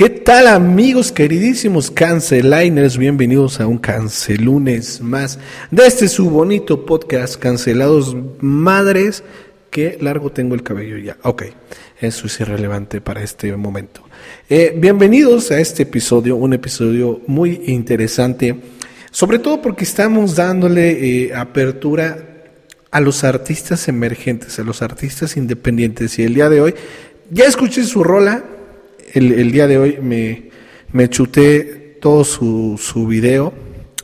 ¿Qué tal amigos queridísimos canceliners? Bienvenidos a un cancelunes más de este su bonito podcast Cancelados Madres. Qué largo tengo el cabello ya. Ok, eso es irrelevante para este momento. Eh, bienvenidos a este episodio, un episodio muy interesante, sobre todo porque estamos dándole eh, apertura a los artistas emergentes, a los artistas independientes. Y el día de hoy ya escuché su rola, el, día de hoy me, me chuté todo su, su video,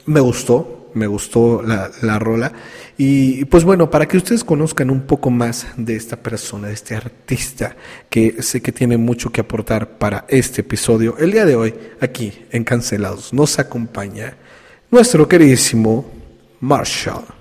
me gustó, me gustó la, la rola. Y pues bueno, para que ustedes conozcan un poco más de esta persona, de este artista, que sé que tiene mucho que aportar para este episodio, el día de hoy, aquí en Cancelados, nos acompaña nuestro queridísimo Marshall.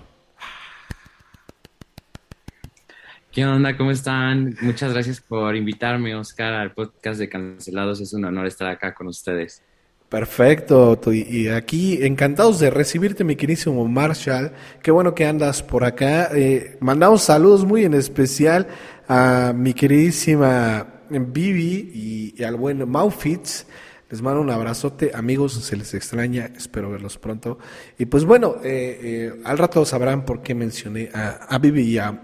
¿Qué onda? ¿Cómo están? Muchas gracias por invitarme, Oscar, al podcast de Cancelados. Es un honor estar acá con ustedes. Perfecto, y aquí encantados de recibirte, mi queridísimo Marshall. Qué bueno que andas por acá. Eh, mandamos saludos muy en especial a mi queridísima Vivi y, al buen Maufitz. Les mando un abrazote, amigos, se les extraña, espero verlos pronto. Y pues bueno, eh, eh, al rato sabrán por qué mencioné a, a Vivi y a.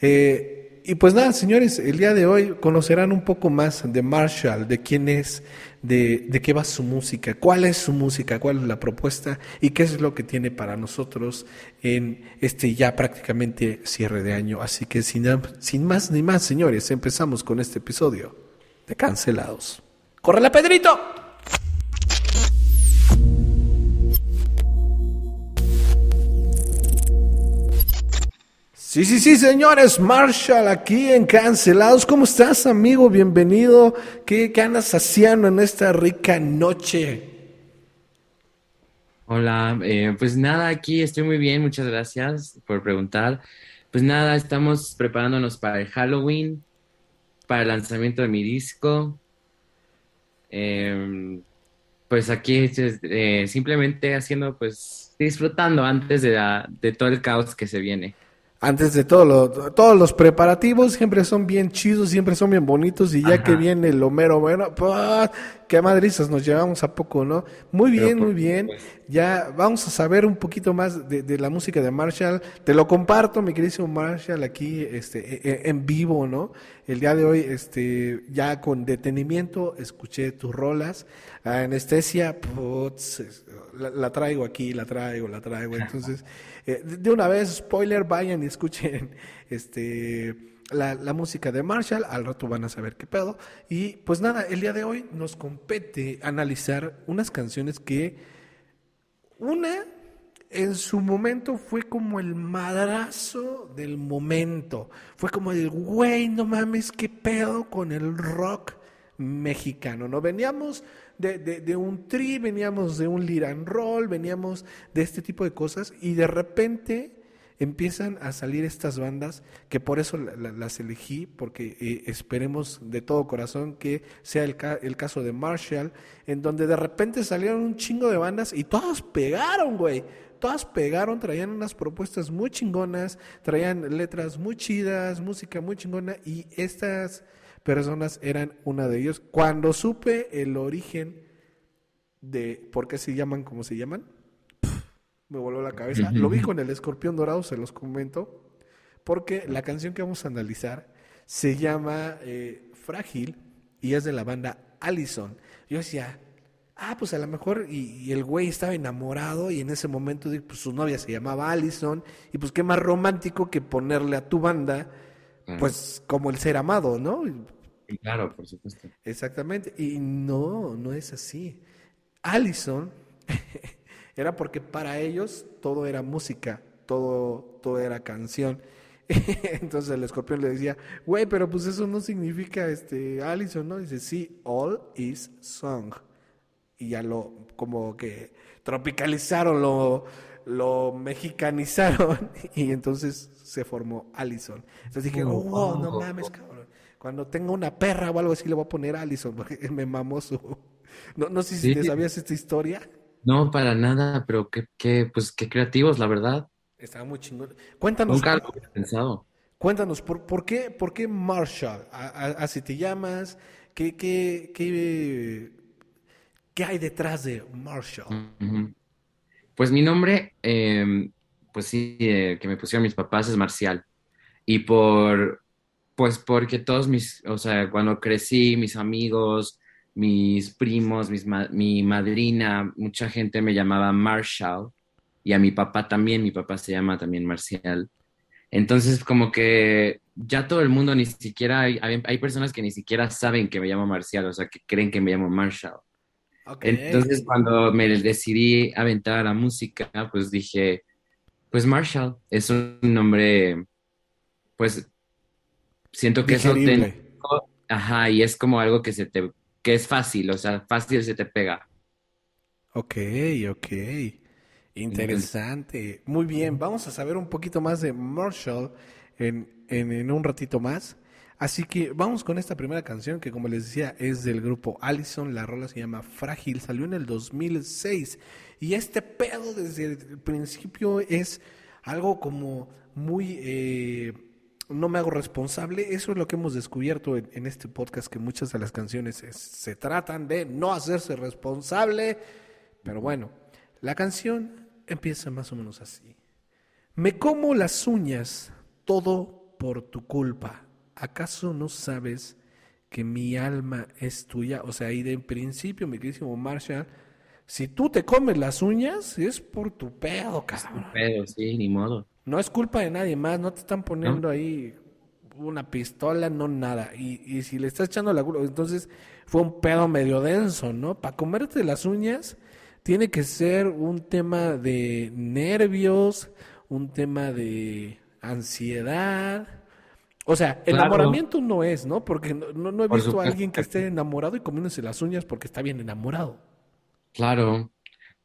Eh, y pues nada, señores, el día de hoy conocerán un poco más de Marshall, de quién es, de, de, qué va su música, cuál es su música, cuál es la propuesta y qué es lo que tiene para nosotros en este ya prácticamente cierre de año. Así que sin, sin más ni más, señores, empezamos con este episodio de Cancelados. ¡Córrele, Pedrito! Sí, sí, sí, señores, Marshall aquí en Cancelados. ¿Cómo estás, amigo? Bienvenido. ¿Qué, qué andas haciendo en esta rica noche? Hola, eh, pues nada, aquí estoy muy bien, muchas gracias por preguntar. Pues nada, estamos preparándonos para el Halloween, para el lanzamiento de mi disco. Eh, pues aquí eh, simplemente haciendo, pues disfrutando antes de, la, de todo el caos que se viene antes de todo lo, todos los preparativos siempre son bien chidos, siempre son bien bonitos y ya Ajá. que viene el Homero, bueno, pues, qué madrizas nos llevamos a poco, ¿no? Muy bien, muy bien. Ya vamos a saber un poquito más de, de, la música de Marshall. Te lo comparto, mi queridísimo Marshall, aquí este, e, e, en vivo, ¿no? El día de hoy, este, ya con detenimiento, escuché tus rolas. La anestesia, putz, la, la traigo aquí, la traigo, la traigo. Entonces... Eh, de una vez, spoiler, vayan y escuchen este, la, la, música de Marshall, al rato van a saber qué pedo. Y pues nada, el día de hoy nos compete analizar unas canciones que una en su momento fue como el madrazo del momento. Fue como el, güey, no mames, qué pedo con el rock mexicano. No veníamos de, de, de, un tri, veníamos de un liran roll, veníamos de este tipo de cosas y de repente empiezan a salir estas bandas que por eso la, la, las elegí, porque eh, esperemos de todo corazón que sea el, caso de Marshall, en donde de repente salieron un chingo de bandas y todas pegaron, güey. Todas pegaron, traían unas propuestas muy chingonas, traían letras muy chidas, música muy chingona y estas personas eran una de ellos. Cuando supe el origen de por qué se llaman como se llaman, me voló la cabeza. Lo vi con el escorpión dorado, se los comento, porque la canción que vamos a analizar se llama eh, Frágil y es de la banda Allison. Yo decía, ah, pues a lo mejor, y, y el güey estaba enamorado y en ese momento pues, su novia se llamaba Allison, y pues qué más romántico que ponerle a tu banda pues como el ser amado, ¿no? Claro, por supuesto. Exactamente. Y no, no es así. Allison era porque para ellos todo era música, todo, todo era canción. Entonces el escorpión le decía, güey, pero pues eso no significa este Allison, ¿no? Dice, sí, all is song. Y ya lo, como que tropicalizaron, lo, lo mexicanizaron y entonces se formó Allison. Entonces dije, oh, wow, no mames, cabrón. Cuando tenga una perra o algo así le voy a poner Allison, porque me mamó su... No, no sé si sí. te sabías esta historia. No, para nada, pero qué, qué, pues, qué creativos, la verdad. Estaba muy chingón. Cuéntanos. Nunca lo había pensado. Cuéntanos, ¿por, por, qué, ¿por qué Marshall? ¿Así te llamas? ¿Qué, qué, qué, qué hay detrás de Marshall? Pues mi nombre, em, pues sí, eh, que me pusieron mis papás es Marcial. Y por, pues porque todos mis, o sea, cuando crecí, mis amigos, mis primos, mi madrina, mucha gente me llamaba Marshall y a mi papá también, mi papá se llama también Marcial. Entonces, como que ya todo el mundo ni siquiera, hay, hay, personas que ni siquiera saben que me llamo Marcial, o sea, que creen que me llamo Marshall. Entonces, cuando me decidí aventar a la música, pues dije, pues Marshall es un nombre, pues siento que es auténtico, ajá, y es como algo que se te, que es fácil, o sea, fácil se te pega. Ok, ok. Interesante. Muy bien, vamos a saber un poquito más de Marshall en, en, en un ratito más. Así que vamos con esta primera canción que como les decía es del grupo Allison, la rola se llama Frágil, salió en el 2006 y este pedo desde el principio es algo como muy... Eh, no me hago responsable, eso es lo que hemos descubierto en, este podcast, que muchas de las canciones se tratan de no hacerse responsable, pero bueno, la canción empieza más o menos así. Me como las uñas, todo por tu culpa ¿acaso no sabes que mi alma es tuya? O sea, y de principio, mi queridísimo Marshall, si tú te comes las uñas, es por tu pedo, cabrón. pedo, sí, ni modo. No es culpa de nadie más, no te están poniendo ahí una pistola, no nada. Y, y si le estás echando la culpa, entonces fue un pedo medio denso, ¿no? Para comerte las uñas tiene que ser un tema de nervios, un tema de ansiedad, o sea, enamoramiento no es, ¿no? Porque no, he visto a alguien que esté enamorado y comiéndose las uñas porque está bien enamorado. Claro,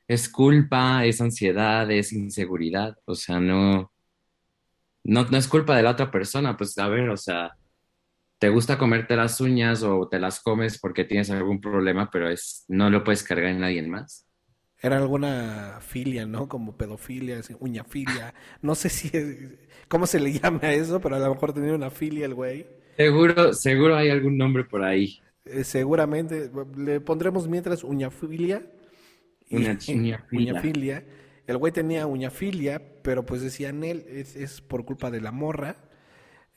es culpa, es ansiedad, es inseguridad, o sea, no, no, no es culpa de la otra persona, pues a ver, o sea, te gusta comerte las uñas o te las comes porque tienes algún problema, pero es, no lo puedes cargar en nadie más. Era alguna filia, ¿no? Como pedofilia, uñafilia. No sé si cómo se le llama a eso, pero a lo mejor tenía una filia el güey. Seguro, seguro hay algún nombre por ahí. Eh, seguramente le pondremos mientras uñafilia. Una uñafilia. El güey tenía uñafilia, pero pues decían él, es, es por culpa de la morra.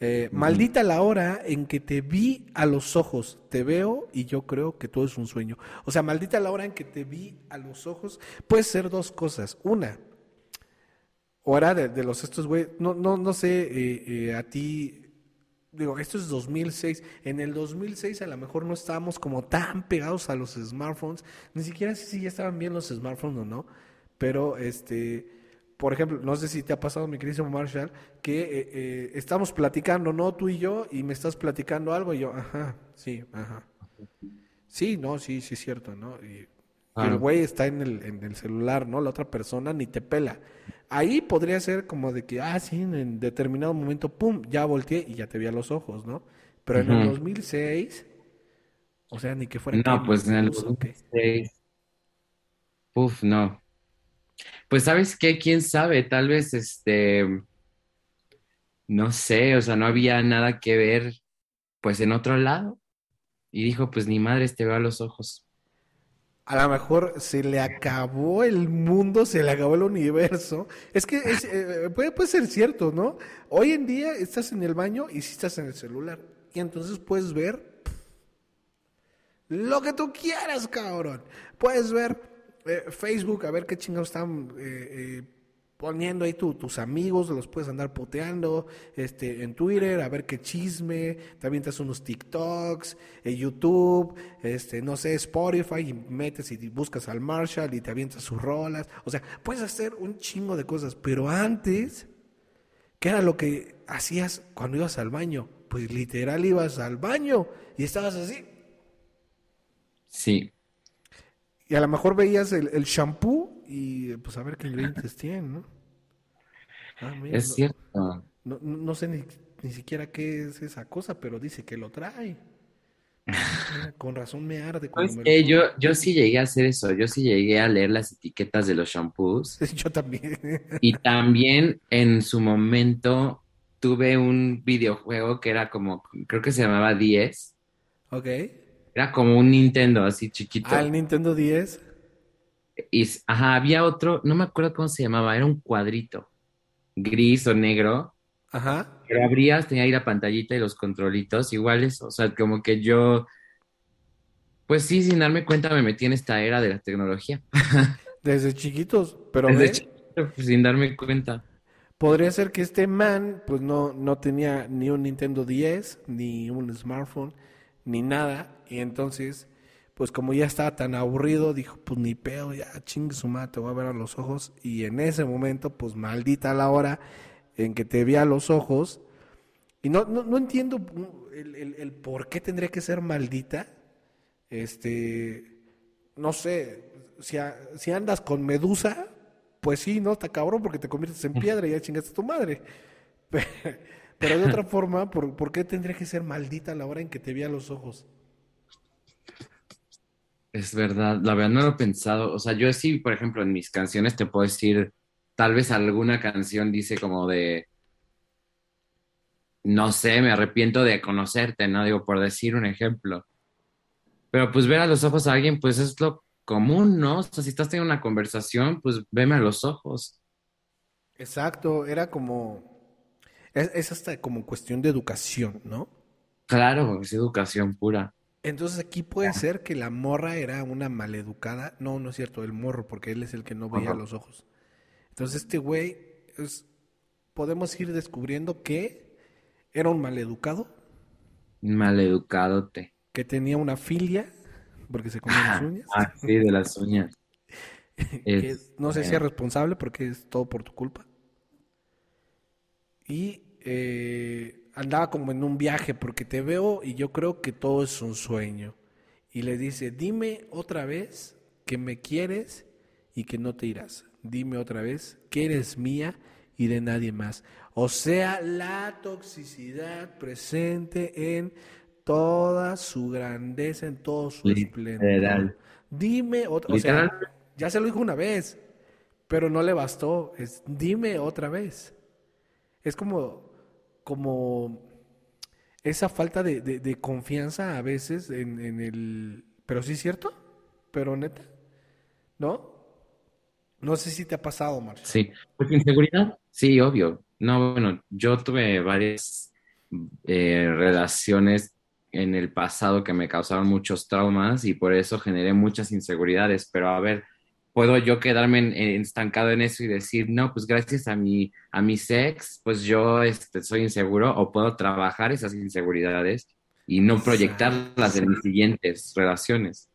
Eh, maldita la hora en que te vi a los ojos, te veo y yo creo que todo es un sueño. O sea, maldita la hora en que te vi a los ojos, puede ser dos cosas. Una, hora de, de los estos, güey, no, no, no sé, eh, eh, a ti, digo, esto es 2006. En el 2006 a lo mejor no estábamos como tan pegados a los smartphones, ni siquiera sé si ya estaban bien los smartphones o no, pero este por ejemplo, no sé si te ha pasado, mi querido Marshall, que eh, eh, estamos platicando, ¿no? Tú y yo, y me estás platicando algo, y yo, ajá, sí, ajá. Sí, no, sí, sí es cierto, ¿no? Y, el güey está en el, en el celular, ¿no? La otra persona ni te pela. Ahí podría ser como de que, ah, sí, en determinado momento, pum, ya volteé y ya te vi a los ojos, ¿no? Pero en el 2006, o sea, ni que fuera... No, pues en el 2006... Uf, no. Pues sabes qué, quién sabe, tal vez este, no sé, o sea, no había nada que ver pues en otro lado. Y dijo, pues ni madre, te veo a los ojos. A lo mejor se le acabó el mundo, se le acabó el universo. Es que eh, puede, puede, ser cierto, ¿no? Hoy en día estás en el baño y si estás en el celular. Y entonces puedes ver lo que tú quieras, cabrón. Puedes ver eh, Facebook, a ver qué chingados están eh, poniendo ahí tus amigos, los puedes andar poteando, este, en Twitter, a ver qué chisme, te avientas unos TikToks, en YouTube, este, no sé, Spotify, y metes y buscas al Marshall y te avientas sus rolas. O sea, puedes hacer un chingo de cosas, pero antes, ¿qué era lo que hacías cuando ibas al baño? Pues literal ibas al baño y estabas así. Sí. Y a lo mejor veías el, el shampoo y pues a ver qué ingredientes tienen, ¿no? Ah, es cierto. No, no, sé ni, ni, siquiera qué es esa cosa, pero dice que lo trae. con razón me arde. Yo, yo sí llegué a hacer eso, yo sí llegué a leer las etiquetas de los shampoos. Yo también. y también en su momento tuve un videojuego que era como, creo que se llamaba 10. Ok Era como un Nintendo así chiquito. Ah, el Nintendo 10. Y, ajá, había otro, no me acuerdo cómo se llamaba, era un cuadrito, gris o negro. Ajá. Pero abrías, tenía ahí la pantallita y los controlitos iguales. O sea, como que yo, pues sí, sin darme cuenta me metí en esta era de la tecnología. Desde chiquitos, pero Desde ve, chiquito, pues, sin darme cuenta. podría ser que este man, pues no, no tenía ni un Nintendo 10, ni un smartphone, ni nada. Y entonces, pues como ya estaba tan aburrido, dijo, pues ni pedo, ya chingue su madre, te voy a ver a los ojos. Y en ese momento, pues maldita la hora en que te vi a los ojos. Y no, no, no entiendo el, el- el por qué tendría que ser maldita. Este, no sé, si, a- si andas con medusa, pues sí, no, está cabrón porque te conviertes en piedra y ya chingaste a tu madre. Pe- Pero de otra forma, ¿por, por qué tendría que ser maldita la hora en que te vi a los ojos? Es verdad, la verdad no lo he pensado. O sea, yo sí, por ejemplo, en mis canciones te puedo decir, tal vez alguna canción dice como de, no sé, me arrepiento de conocerte, ¿no? Digo, por decir un ejemplo. Pero pues ver a los ojos a alguien, pues es lo común, ¿no? O sea, si estás teniendo una conversación, pues veme a los ojos. Exacto, era como, es, es hasta como cuestión de educación, ¿no? Claro, es educación pura. Entonces aquí puede ser que la morra era una maleducada. No, no es cierto, el morro, porque él es el que no veía Ajá. los ojos. Entonces este güey, es- podemos ir descubriendo que era un maleducado, Maleducadote. que tenía una filia, porque se comía las uñas, Ah, sí, de las uñas. que no sé si Este, es responsable porque es todo por tu culpa. Y eh, andaba como en un viaje porque te veo y yo creo que todo es un sueño. Y le dice, dime otra vez que me quieres y que no te irás. Dime otra vez que eres mía y de nadie más. O sea, la toxicidad presente en toda su grandeza, en todo su esplendor. Dime otra, o sea, ya se lo dijo una vez, pero no le bastó. Es, dime otra vez. Es como, como esa falta de, confianza a veces en, en el... Pero sí es cierto, pero neta, ¿no? No sé si te ha pasado, Marcio. Sí, pues inseguridad, sí, obvio. No, bueno, yo tuve varias eh, relaciones en el pasado que me causaron muchos traumas y por eso generé muchas inseguridades, pero a ver, ¿puedo yo quedarme en- estancado en eso y decir, no, pues gracias a mi, a mi sex, pues yo este, soy inseguro o puedo trabajar esas inseguridades y no proyectarlas en mis siguientes relaciones?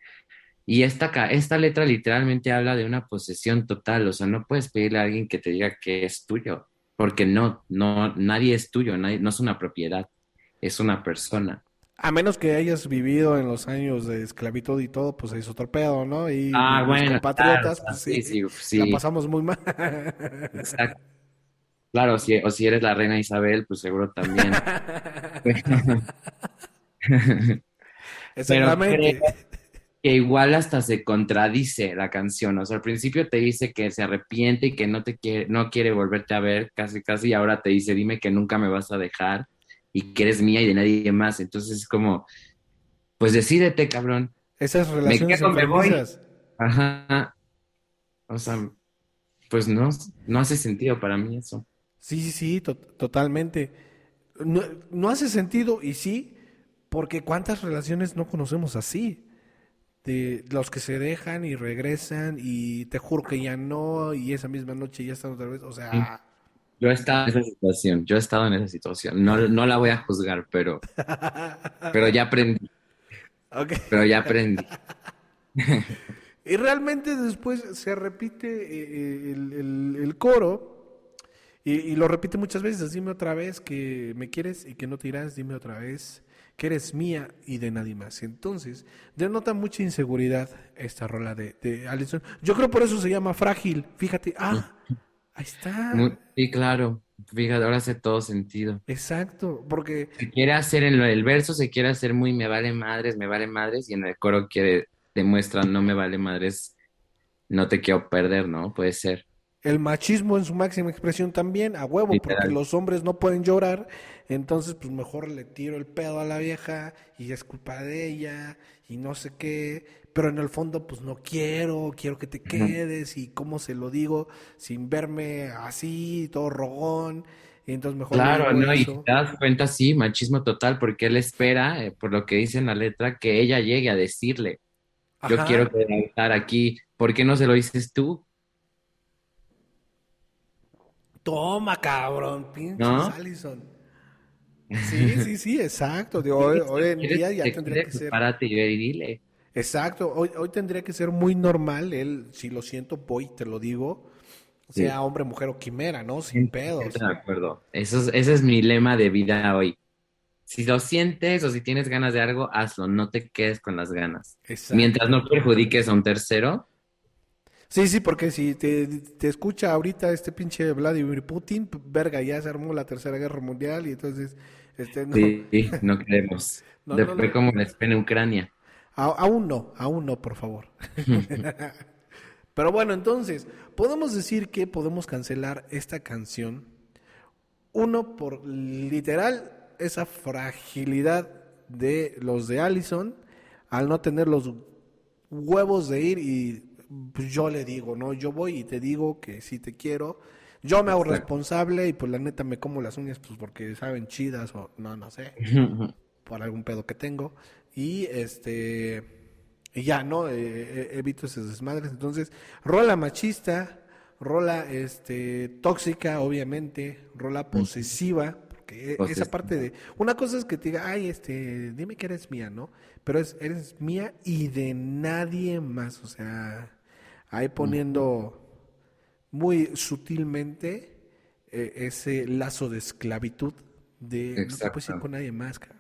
Y esta, esta letra literalmente habla de una posesión total, o sea, no puedes pedirle a alguien que te diga que es tuyo, porque no, no, nadie es tuyo, no es una propiedad, es una persona. A menos que hayas vivido en los años de esclavitud y todo, pues es otro pedo, ¿no? Y Ah, los bueno, compatriotas, claro, pues sí, sí, la pasamos muy mal. Exacto. Claro, si, o si eres la reina Isabel, pues seguro también. Pero Exactamente. creo que igual hasta se contradice la canción, o sea, al principio te dice que se arrepiente y que no te quiere, no quiere volverte a ver, casi, casi, y ahora te dice, dime que nunca me vas a dejar y que eres mía y de nadie más. Entonces es como, pues decídete, cabrón. Esas relaciones quedo, me voy. Ajá. O sea, pues no, no hace sentido para mí eso. Sí, sí, sí, to- totalmente. No, no hace sentido y sí, porque cuántas relaciones no conocemos así. De los que se dejan y regresan y te juro que ya no y esa misma noche ya están otra vez. O sea, Yo he estado en esa situación, yo he estado en esa situación. No, no la voy a juzgar, pero, pero ya aprendí, pero ya aprendí. Y realmente después se repite eh, eh, el, el- el coro y, y lo repite muchas veces. Dime otra vez que me quieres y que no te irás. Dime otra vez que eres mía y de nadie más. Entonces, denota mucha inseguridad esta rola de, de Allison. Yo creo por eso se llama Frágil. Fíjate, ah, ahí está. Muy- sí, claro. Fíjate, ahora hace todo sentido. Exacto, porque Se quiere hacer en el verso, se quiere hacer muy me vale madres, me vale madres, y en el coro quiere, demuestra no me vale madres, no te quiero perder, ¿no? Puede ser. El machismo en su máxima expresión también, a huevo, porque los hombres no pueden llorar, entonces pues mejor le tiro el pedo a la vieja y es culpa de ella y no sé qué, pero en el fondo pues no quiero, quiero que te quedes y cómo se lo digo sin verme así, todo rogón. Y entonces mejor claro, no, y te das cuenta, sí, machismo total, porque él espera, eh, por lo que dice en la letra, que ella llegue a decirle, yo quiero estar aquí, ¿por qué no se lo dices tú? Toma, cabrón, pinches Allison. Sí, sí, sí, exacto. hoy, en día ya tendría que ser. Párate y dile. Exacto, hoy, hoy tendría que ser muy normal. Él, si lo siento, voy, te lo digo. Sea hombre, mujer o quimera, ¿no? Sin pedos. De acuerdo. Eso es, ese es mi lema de vida hoy. Si lo sientes o si tienes ganas de algo, hazlo. No te quedes con las ganas. Mientras no perjudiques a un tercero, Sí, sí, porque si te, escucha ahorita este pinche Vladimir Putin, verga, ya se armó la tercera guerra mundial y entonces... Este, no. Sí, no queremos. Después como les Ucrania. Aún no, aún no, por favor. Pero bueno, entonces, podemos decir que podemos cancelar esta canción. Uno, por literal, esa fragilidad de los de Allison, al no tener los huevos de ir y pues yo le digo, ¿no? Yo voy y te digo que si te quiero. Yo me hago responsable y pues la neta me como las uñas pues porque saben chidas o no, no sé. por algún pedo que tengo. Y este... Y ya, ¿no? Eh, eh, evito esas desmadres. Entonces, rola machista, rola este tóxica, obviamente, rola posesiva, porque esa parte de una cosa es que te diga, "Ay, este, dime que eres mía", ¿no? Pero es eres mía y de nadie más, o sea, ahí poniendo muy sutilmente eh, ese lazo de esclavitud de no te puedes ir con nadie más, o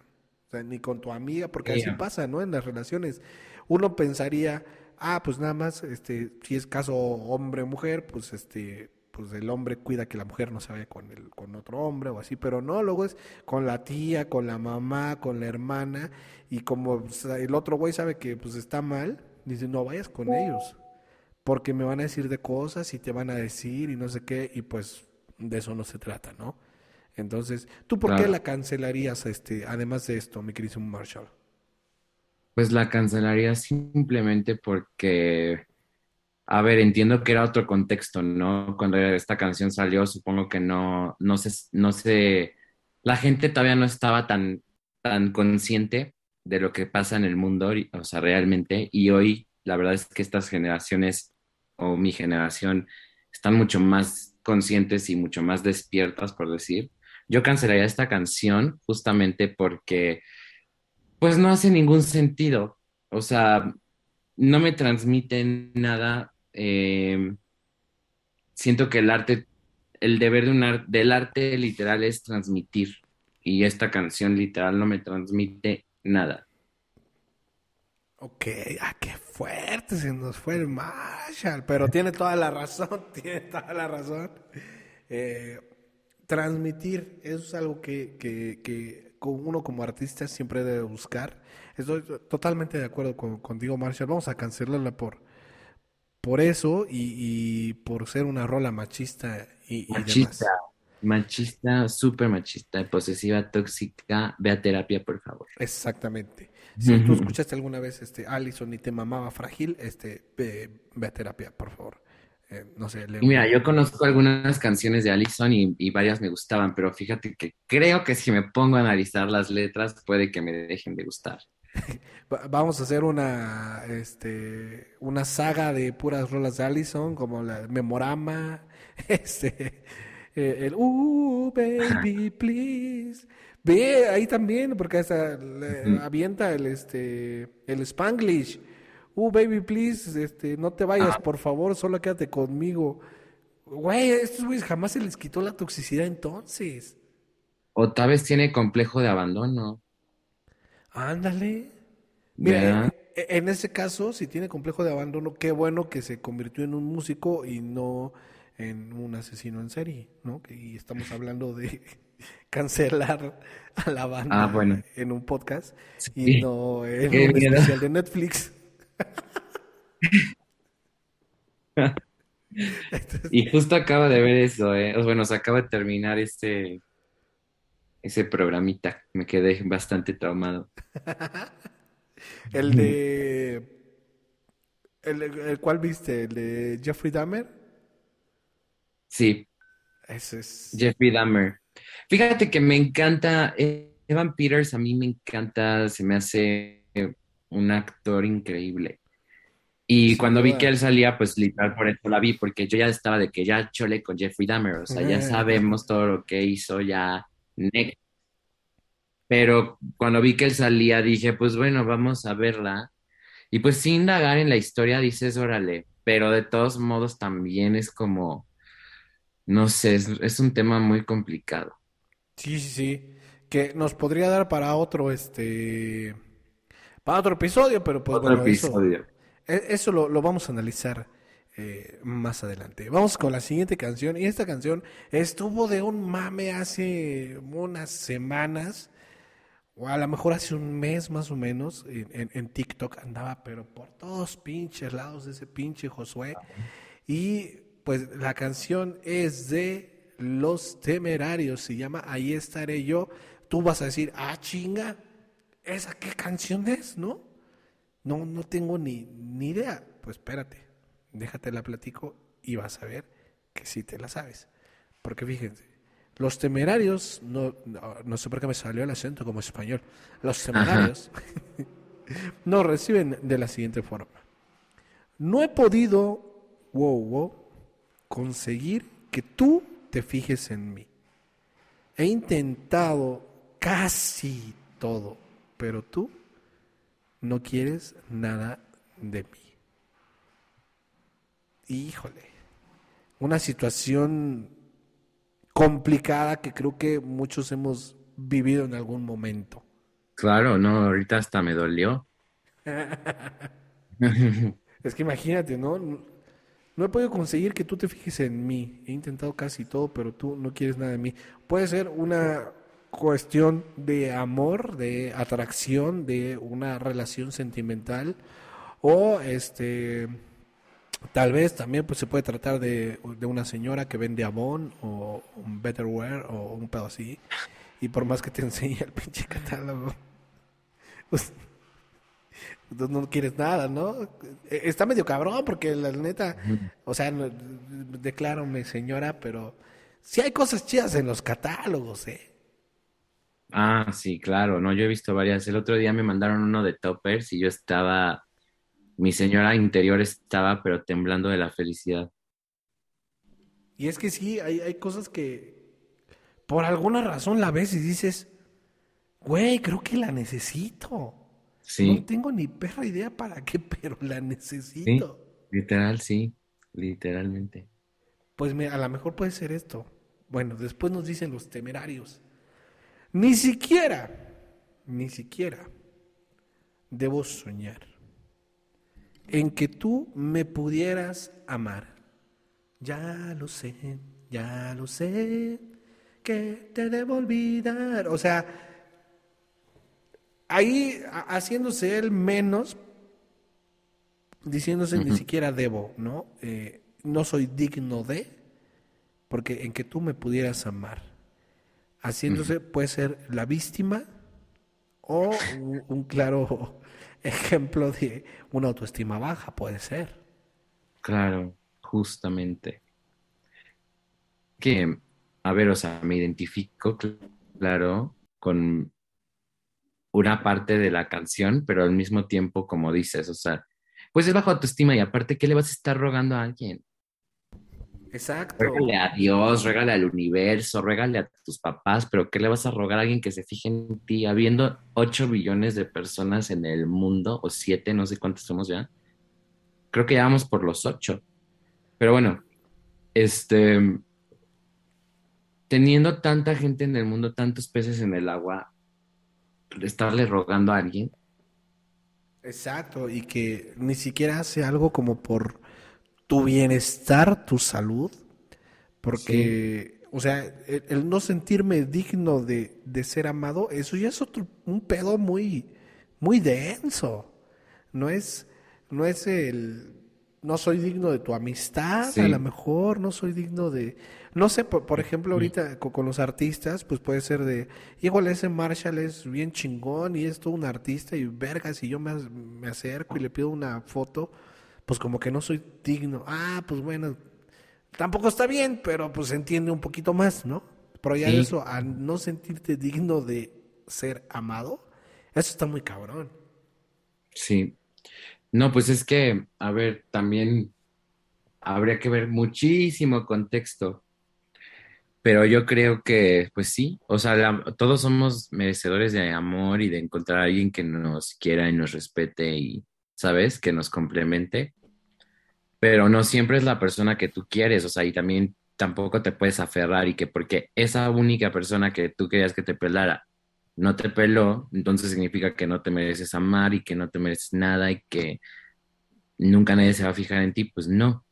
sea, ni con tu amiga, porque así pasa, ¿no? En las relaciones. Uno pensaría, ah, pues nada más, este, si es caso hombre o mujer, pues este, pues el hombre cuida que la mujer no se vaya con el, con otro hombre o así, pero no, luego es con la tía, con la mamá, con la hermana, y como pues, el otro güey sabe que pues está mal, dice, no vayas con ellos porque me van a decir de cosas y te van a decir y no sé qué, y pues de eso no se trata, ¿no? Entonces, ¿tú por qué la cancelarías, este, además de esto, mi querido Marshall? Pues la cancelaría simplemente porque, a ver, entiendo que era otro contexto, ¿no? Cuando esta canción salió, supongo que no, no se, no se, la gente todavía no estaba tan, tan consciente de lo que pasa en el mundo, o sea, realmente, y hoy la verdad es que estas generaciones o mi generación están mucho más conscientes y mucho más despiertas, por decir. Yo cancelaría esta canción justamente porque, pues no hace ningún sentido. O sea, no me transmite nada. Eh, siento que el arte, el deber de un del arte literal es transmitir. Y esta canción literal no me transmite nada. Ok, ah, qué fuerte se nos fue el Marshall, pero tiene toda la razón, tiene toda la razón. Eh, transmitir, eso es algo que, que, que, uno como artista siempre debe buscar. Estoy totalmente de acuerdo con, contigo, Marshall. Vamos a cancelarla por, por eso y, por ser una rola machista y, machista, Machista, súper machista, posesiva, tóxica. Ve a terapia, por favor. Exactamente. Si tú escuchaste alguna vez este Allison y te mamaba frágil, este ve, a terapia, por favor. Eh, no sé. Mira, yo conozco algunas canciones de Allison y, varias me gustaban, pero fíjate que creo que si me pongo a analizar las letras puede que me dejen de gustar. Vamos a hacer una, este, una saga de puras rolas de Allison, como la Memorama, este, eh, el Uh, baby, please. Ve ahí también, porque hasta le avienta el este el Spanglish. Uh, baby, please, este, no te vayas, por favor, solo quédate conmigo. Güey, a estos güeyes jamás se les quitó la toxicidad entonces. O tal vez tiene complejo de abandono. Ándale. Mira, e, en ese caso, si tiene complejo de abandono, qué bueno que se convirtió en un músico y no en un asesino en serie, ¿no? Y estamos hablando de cancelar a la banda ah, en un podcast y no en un especial de Netflix. Y justo acaba de ver eso, ¿eh? Bueno, se acaba de terminar este, ese programita. Me quedé bastante traumado. el de... El, ¿Cuál viste? ¿El de Jeffrey Dahmer? Sí. Ese es... Jeffrey Dahmer. Fíjate que me encanta, Evan Peters a mí me encanta, se me hace un actor increíble. Y cuando vi que él salía, pues literal por eso la vi, porque yo ya estaba de que ya chole con Jeffrey Dahmer, o sea, ya sabemos todo lo que hizo, ya Pero cuando vi que él salía, dije, pues bueno, vamos a verla. Y pues sin indagar en la historia, dices, órale, pero de todos modos también es como, no sé, es, un tema muy complicado. Sí, sí, sí, que nos podría dar para otro, este, para otro episodio, pero pues otro episodio. E, eso, lo, vamos a analizar eh, más adelante. Vamos con la siguiente canción, y esta canción estuvo de un mame hace unas semanas o a lo mejor hace un mes más o menos, en, TikTok andaba, pero por todos pinches lados de ese pinche Josué. Y pues la canción es de Los Temerarios, se llama Ahí estaré yo. Tú vas a decir, ah, chinga, ¿esa qué canción es, no? No, no tengo ni, ni idea. Pues espérate, déjate la platico y vas a ver que sí te la sabes. Porque fíjense, los temerarios, no, no, sé por qué me salió el acento como español, los temerarios nos reciben de la siguiente forma. No he podido, wow, wow, conseguir que tú te fijes en mí. He intentado casi todo, pero tú no quieres nada de mí. Híjole, una situación complicada que creo que muchos hemos vivido en algún momento. Claro, no, ahorita hasta me dolió. es que imagínate, ¿no? No he podido conseguir que tú te fijes en mí. He intentado casi todo, pero tú no quieres nada de mí. Puede ser una cuestión de amor, de atracción, de una relación sentimental o este Tal vez también pues, se puede tratar de, una señora que vende Avon o un Betterware o un pedo así. Y por más que te enseñe el pinche catálogo, pues, pues no quieres nada, ¿no? E, está medio cabrón porque la neta, o sea, declárame señora, pero sí hay cosas chidas en los catálogos, ¿eh? Ah, sí, claro, no, yo he visto varias. El otro día me mandaron uno de toppers y yo estaba mi señora interior estaba pero temblando de la felicidad. Y es que sí, hay, hay cosas que por alguna razón la ves y dices, güey, creo que la necesito. Sí. No tengo ni perra idea para qué, pero la necesito. literal, sí, literalmente. Pues a lo mejor puede ser esto. Bueno, después nos dicen los temerarios. Ni siquiera, ni siquiera debo soñar en que tú me pudieras amar. Ya lo sé, ya lo sé, que te debo olvidar. O sea, ahí haciéndose él menos, diciéndose ni siquiera debo, ¿no? Eh, no soy digno de, porque en que tú me pudieras amar. Haciéndose puede ser la víctima o un claro ejemplo de una autoestima baja, puede ser. Claro, justamente. Que, a ver, o sea, me identifico, claro, con una parte de la canción, pero al mismo tiempo, como dices, o sea, pues es bajo autoestima y aparte, ¿qué le vas a estar rogando a alguien? Exacto. Régale a Dios, regale al universo, regale a tus papás, pero ¿qué le vas a rogar a alguien que se fije en ti? Habiendo 8 billones de personas en el mundo, o 7, no sé cuántos somos ya. Creo que ya vamos por los 8. Pero bueno, este. Teniendo tanta gente en el mundo, tantos peces en el agua, estarle rogando a alguien. Exacto, y que ni siquiera hace algo como por tu bienestar, tu salud, porque, o sea, el, no sentirme digno de, ser amado, eso ya es otro, un pedo muy, muy denso. No es, no es el, no soy digno de tu amistad, a lo mejor no soy digno de, no sé, por, ejemplo, ahorita con, los artistas, pues puede ser de, igual ese Marshall es bien chingón y es todo un artista y vergas, y yo me, me acerco y le pido una foto, pues como que no soy digno. Ah, pues bueno, tampoco está bien, pero pues se entiende un poquito más, ¿no? Pero ya eso, a no sentirte digno de ser amado, eso está muy cabrón. Sí, no, pues es que, a ver, también habría que ver muchísimo contexto. Pero yo creo que, pues sí, o sea, todos somos merecedores de amor y de encontrar a alguien que nos quiera y nos respete y, ¿sabes? Que nos complemente. Pero no siempre es la persona que tú quieres, o sea, y también tampoco te puedes aferrar y que porque esa única persona que tú querías que te pelara no te peló, entonces significa que no te mereces amar y que no te mereces nada y que nunca nadie se va a fijar en ti, pues no.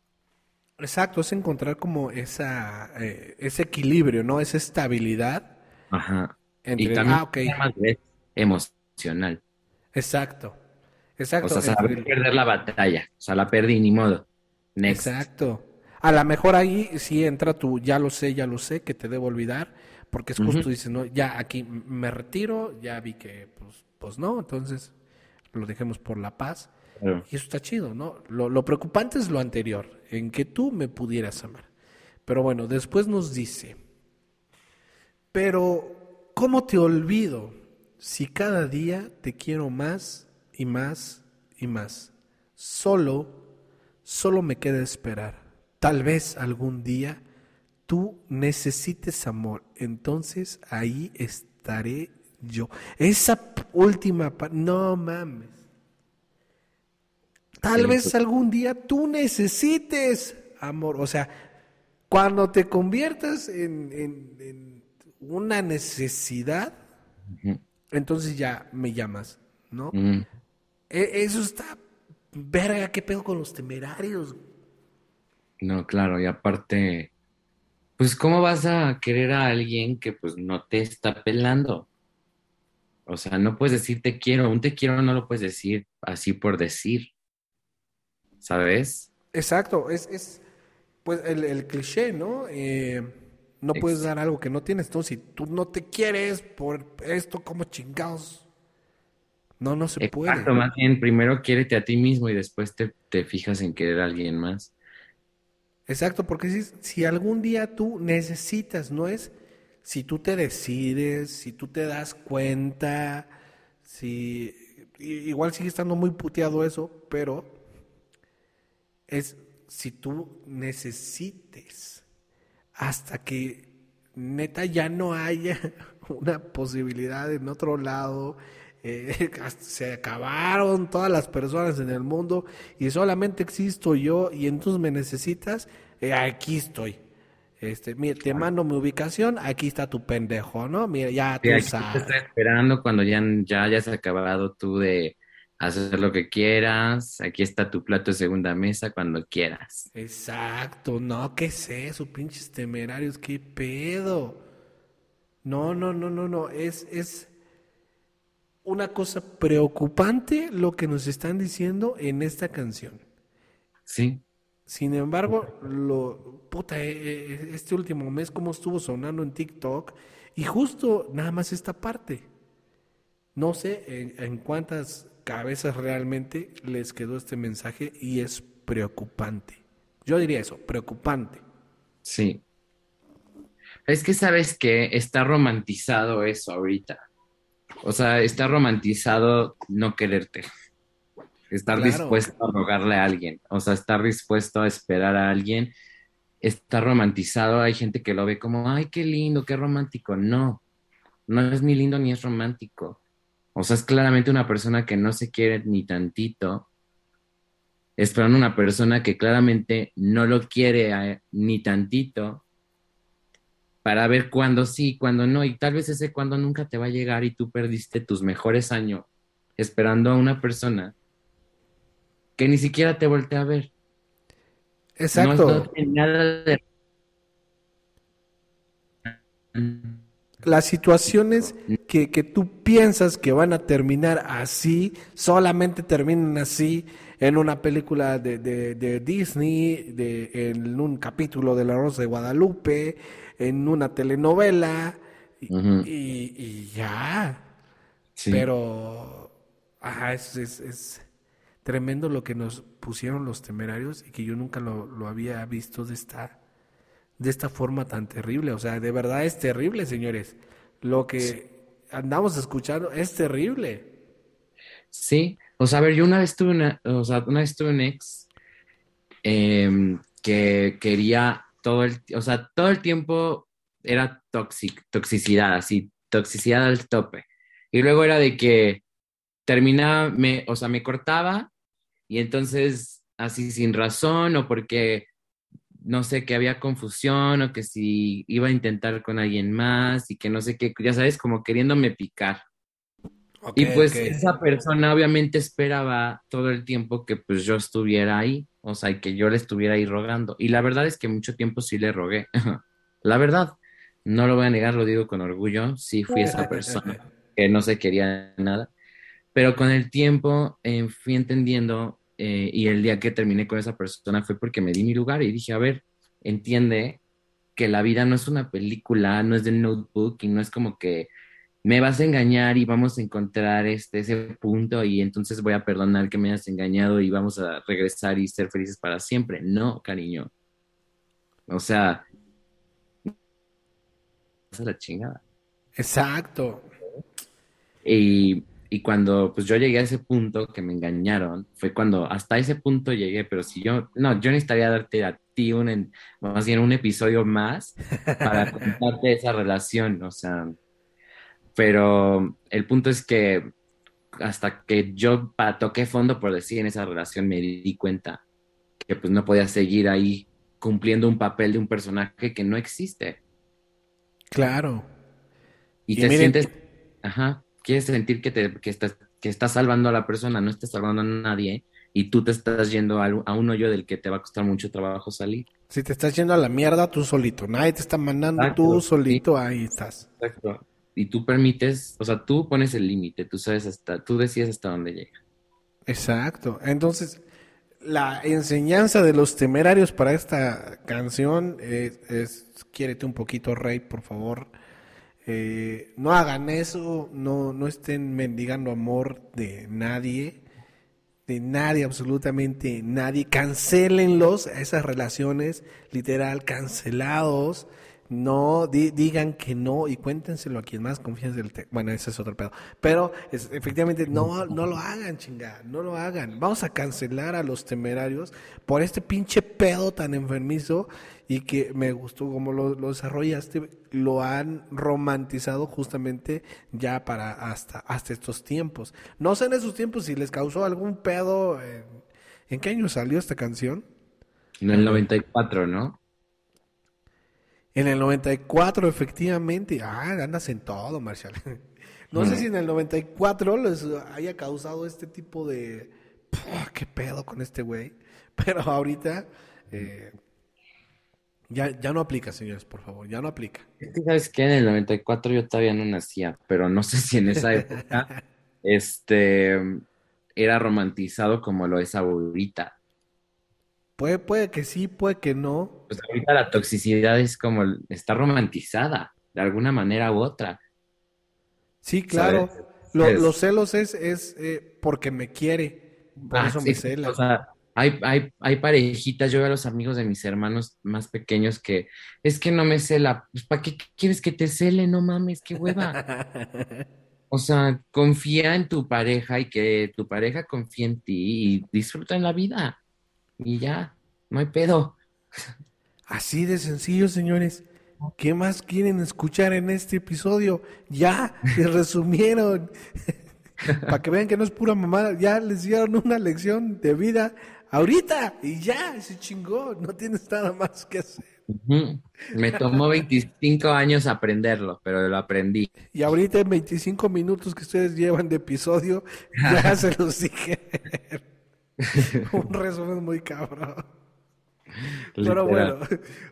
Exacto, es encontrar como esa, eh, ese equilibrio, ¿no? Esa estabilidad. Ajá. y también ah, emocional. Exacto. Exacto. O sea, saber perder la batalla. O sea, la perdí, ni modo. Exacto. A lo mejor ahí sí entra tu ya lo sé, ya lo sé, que te debo olvidar porque es justo, dices, no, ya aquí me retiro, ya vi que, pues, pues no, entonces lo dejemos por la paz. Y eso está chido, ¿no? Lo, lo, preocupante es lo anterior, en que tú me pudieras amar. Pero bueno, después nos dice, pero ¿cómo te olvido si cada día te quiero más y más y más? Solo, solo me queda esperar. Tal vez algún día tú necesites amor, entonces ahí estaré yo. Esa última parte, no mames. Tal vez pues. algún día tú necesites amor. O sea, cuando te conviertas en, una necesidad, entonces ya me llamas, ¿no? Eso está, verga, ¿qué pedo con los temerarios? No, claro, y aparte, pues ¿cómo vas a querer a alguien que pues no te está pelando? O sea, no puedes decir te quiero, un te quiero no lo puedes decir así por decir, ¿sabes? Exacto, es, es pues el, cliché, ¿no? Eh, no puedes dar algo que no tienes, entonces si tú no te quieres por esto, como chingados? No, no se puede. Exacto, más bien primero quiérete a ti mismo y después te, te fijas en querer a alguien más. Exacto, porque si, si algún día tú necesitas, no es si tú te decides, si tú te das cuenta, si igual sigue estando muy puteado eso, pero es si tú necesites hasta que neta ya no haya una posibilidad en otro lado eh, se acabaron todas las personas en el mundo y solamente existo yo y entonces me necesitas, eh, aquí estoy. Este, mira, te mando mi ubicación, aquí está tu pendejo, ¿no? Mira, ya tú sabes. Te esperando cuando ya, ya hayas acabado tú de hacer lo que quieras. Aquí está tu plato de segunda mesa cuando quieras. Exacto, no, ¿qué es eso? Pinches temerarios, qué pedo. No, no, no, no, no, es, es, una cosa preocupante lo que nos están diciendo en esta canción. Sí. Sin embargo, lo puta, eh, eh, este último mes cómo estuvo sonando en TikTok y justo nada más esta parte. No sé en, cuántas cabezas realmente les quedó este mensaje y es preocupante. Yo diría eso, preocupante. Sí. Es que sabes que está romantizado eso ahorita. O sea, está romantizado no quererte. Estar dispuesto a rogarle a alguien. O sea, estar dispuesto a esperar a alguien. Está romantizado. Hay gente que lo ve como, ay, qué lindo, qué romántico. No, no es ni lindo ni es romántico. O sea, es claramente una persona que no se quiere ni tantito, esperando una persona que claramente no lo quiere ni tantito, para ver cuándo sí, cuándo no, y tal vez ese cuándo nunca te va a llegar y tú perdiste tus mejores años esperando a una persona que ni siquiera te voltea a ver. Exacto. No, nada de... las situaciones que, que, tú piensas que van a terminar así, solamente terminan así en una película de, de, Disney, de, en un capítulo de La Rosa de Guadalupe, en una telenovela, y, ya. Pero es, es, es, tremendo lo que nos pusieron los temerarios y que yo nunca lo, lo había visto de esta de esta forma tan terrible. O sea, de verdad es terrible, señores. Lo que andamos escuchando es terrible. Sí, o sea, a ver, yo una vez tuve una, o sea, una vez tuve un ex em, que quería todo el, o sea, todo el tiempo era toxic, toxicidad, así, toxicidad al tope. Y luego era de que terminaba, me, o sea, me cortaba y entonces así sin razón o porque no sé, que había confusión o que si iba a intentar con alguien más y que no sé qué, ya sabes, como queriéndome picar. Y pues esa persona obviamente esperaba todo el tiempo que pues yo estuviera ahí, o sea, que yo le estuviera ahí rogando. Y la verdad es que mucho tiempo sí le rogué. la verdad, no lo voy a negar, lo digo con orgullo, sí fui esa persona que no se quería nada. Pero con el tiempo eh, fui entendiendo eh, y el día que terminé con esa persona fue porque me di mi lugar y dije, a ver, entiende que la vida no es una película, no es de notebook y no es como que me vas a engañar y vamos a encontrar este, ese punto y entonces voy a perdonar que me hayas engañado y vamos a regresar y ser felices para siempre. No, cariño. O sea, es la chingada. Exacto. Y y cuando pues yo llegué a ese punto que me engañaron, fue cuando hasta ese punto llegué, pero si yo, no, yo necesitaría darte a ti un, más bien un episodio más para contarte esa relación, o sea, pero el punto es que hasta que yo toqué fondo, por decir, en esa relación, me di cuenta que pues no podía seguir ahí cumpliendo un papel de un personaje que no existe. Claro. Y, te sientes, ajá, quieres sentir que, te, que, estás, que estás salvando a la persona, no estás salvando a nadie y tú te estás yendo a, a, un hoyo del que te va a costar mucho trabajo salir. Si te estás yendo a la mierda tú solito, nadie te está mandando, tú solito, ahí estás. Exacto. Y tú permites, o sea, tú pones el límite, tú sabes hasta, tú decides hasta dónde llega. Exacto. Entonces, la enseñanza de los temerarios para esta canción es, es quiérete un poquito, Rey, por favor eh, no hagan eso, no, no estén mendigando amor de nadie, de nadie, absolutamente nadie. Cancelenlos esas relaciones, literal, cancelados. No digan que no y cuéntenselo a quien más confíen del Bueno, ese es otro pedo. Pero efectivamente no, no lo hagan, chingada, no lo hagan. Vamos a cancelar a los temerarios por este pinche pedo tan enfermizo y que me gustó como lo, desarrollaste, lo han romantizado justamente ya para hasta, hasta estos tiempos. No sé en esos tiempos si les causó algún pedo. ¿En, qué año salió esta canción? En el 94, ¿no? En el 94, efectivamente. Ah, andas en todo, Marshall. No sé si en el 94 les haya causado este tipo de... ¿Qué pedo con este güey? Pero ahorita... Eh, ya, ya no aplica, señores, por favor, ya no aplica. ¿Sabes qué? En el 94 yo todavía no nacía, pero no sé si en esa época este, era romantizado como lo es ahorita. Puede, puede que sí, puede que no. Pues ahorita la toxicidad es como, está romantizada, de alguna manera u otra. Sí, claro. los celos es, es eh, porque me quiere, por ah, eso me cela. O sea, hay, hay, hay parejitas, yo veo a los amigos de mis hermanos más pequeños que es que no me cela. Pues, ¿para qué quieres que te cele? No mames, qué hueva. O sea, confía en tu pareja y que tu pareja confíe en ti y disfruta en la vida. Y ya, no hay pedo. Así de sencillo, señores. ¿Qué más quieren escuchar en este episodio? Ya, se resumieron. Para que vean que no es pura mamada, ya les dieron una lección de vida ahorita y ya, se chingó, no tienes nada más que hacer. Me tomó 25 años aprenderlo, pero lo aprendí. Y ahorita en 25 minutos que ustedes llevan de episodio, ya se los dije. Un resumen muy cabrón. Pero bueno,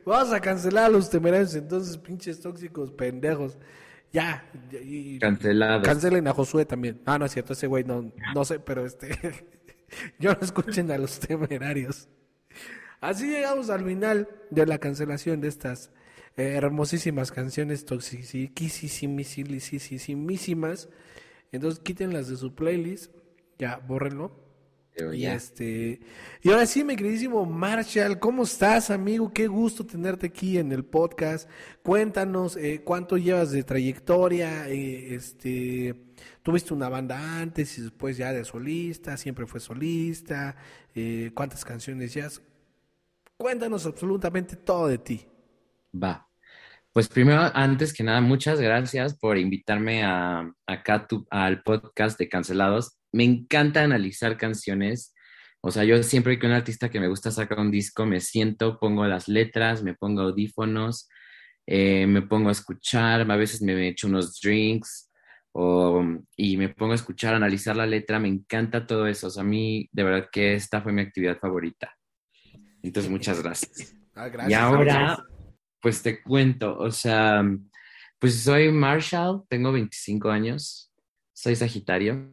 vamos a cancelar a los temerarios entonces, pinches tóxicos pendejos. Ya. Cancelados. Cancelen a Josué también. Ah, no es cierto, ese güey no, no sé, pero este. yo no escuchen a los temerarios. Así llegamos al final de la cancelación de estas eh, hermosísimas canciones toxiquísimas. Entonces quítenlas de su playlist. Ya, bórrenlo. Y este, y ahora sí, mi queridísimo Marshall, ¿cómo estás, amigo? Qué gusto tenerte aquí en el podcast. Cuéntanos eh, cuánto llevas de trayectoria. Eh, este, tuviste una banda antes y después ya de solista, siempre fue solista. Eh, ¿Cuántas canciones ya? Cuéntanos absolutamente todo de ti. Va. Pues primero, antes que nada, muchas gracias por invitarme a, acá al podcast de Cancelados me encanta analizar canciones. O sea, yo siempre que un artista que me gusta sacar un disco, me siento, pongo las letras, me pongo audífonos, eh, me pongo a escuchar, a veces me echo unos drinks y me pongo a escuchar, analizar la letra. Me encanta todo eso. O sea, a mí, de verdad que esta fue mi actividad favorita. Entonces, muchas gracias. Ah, gracias y ahora, pues te cuento, o sea, pues soy Marshall, tengo 25 años, soy Sagitario.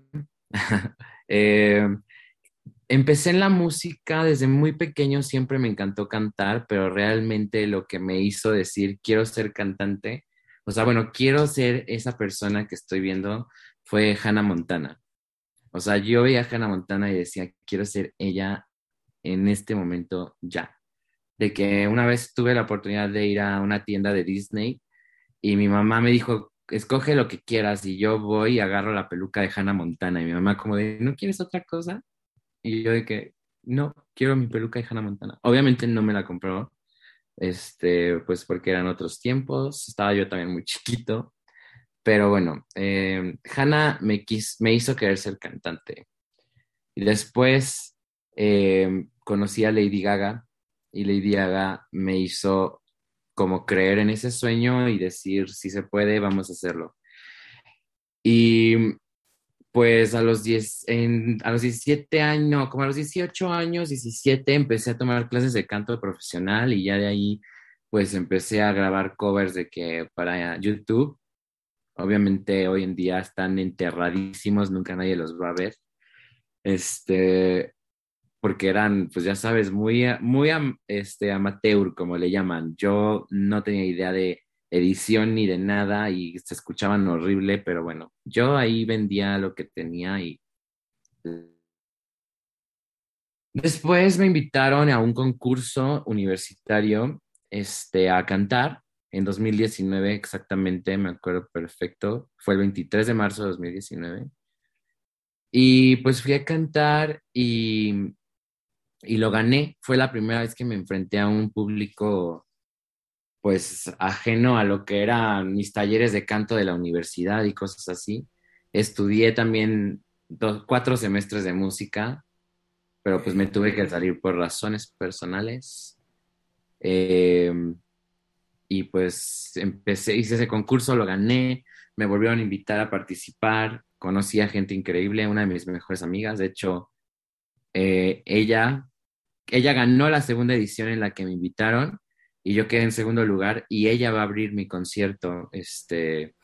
Eh, empecé en la música desde muy pequeño, siempre me encantó cantar, pero realmente lo que me hizo decir, quiero ser cantante, o sea, bueno, quiero ser esa persona que estoy viendo, fue Hannah Montana. O sea, yo veía a Hannah Montana y decía, quiero ser ella en este momento ya. De que una vez tuve la oportunidad de ir a una tienda de Disney y mi mamá me dijo, escoge lo que quieras y yo voy y agarro la peluca de Hannah Montana y mi mamá como de, ¿no quieres otra cosa? Y yo de que, no, quiero mi peluca de Hannah Montana. Obviamente no me la compró, este, pues porque eran otros tiempos, estaba yo también muy chiquito, pero bueno, eh, Hannah me, me hizo querer ser cantante. Y después eh, conocí a Lady Gaga y Lady Gaga me hizo como creer en ese sueño y decir, si se puede, vamos a hacerlo. Y pues a los, 10, a los 17 años, como a los 18 años, 17, empecé a tomar clases de canto profesional y ya de ahí pues empecé a grabar covers de que para YouTube. Obviamente hoy en día están enterradísimos, nunca nadie los va a ver. Este, porque eran, pues ya sabes, muy, muy este, amateur, como le llaman. Yo no tenía idea de edición ni de nada y se escuchaban horrible, pero bueno, yo ahí vendía lo que tenía y... Después me invitaron a un concurso universitario este, a cantar en 2019 exactamente, me acuerdo perfecto, fue el 23 de marzo de 2019. Y pues fui a cantar y y lo gané. Fue la primera vez que me enfrenté a un público pues ajeno a lo que eran mis talleres de canto de la universidad y cosas así. Estudié también dos, cuatro semestres de música, pero pues me tuve que salir por razones personales. Em, y pues empecé, hice ese concurso, lo gané, me volvieron a invitar a participar, conocí a gente increíble, una de mis mejores amigas, de hecho, eh, ella ella ganó la segunda edición en la que me invitaron y yo quedé en segundo lugar y ella va a abrir mi concierto. Este,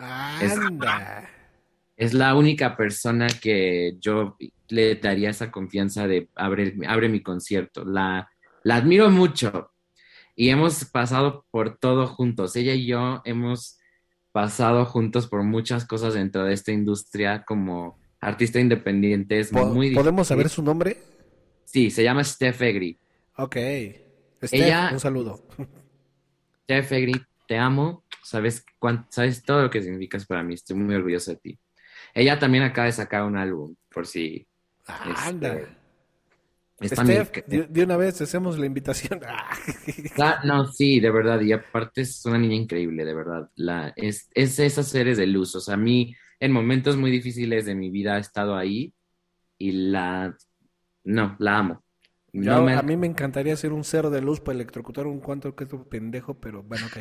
Es, la única persona que yo le daría esa confianza de abre, abre mi concierto. La, la admiro mucho y hemos pasado por todo juntos. Ella y yo hemos pasado juntos por muchas cosas dentro de esta industria como artista independiente. Es muy ¿Podemos saber su nombre? Sí, se llama Steph Egri. Ok. Steph, un saludo. Steph Egri, te amo. Sabes, sabes todo lo que significas para mí. Estoy muy orgulloso de ti. Ella también acaba de sacar un álbum, por si. Anda. Este, Steph, de, una vez hacemos la invitación. Ah, no, sí, de verdad. Y aparte es una niña increíble, de verdad. La, es, es esas seres de luz. O sea, a mí en momentos muy difíciles de mi vida ha estado ahí y la no, la amo. A mí me encantaría ser un cero de luz para electrocutar un cuanto que es un pendejo, pero bueno, ok.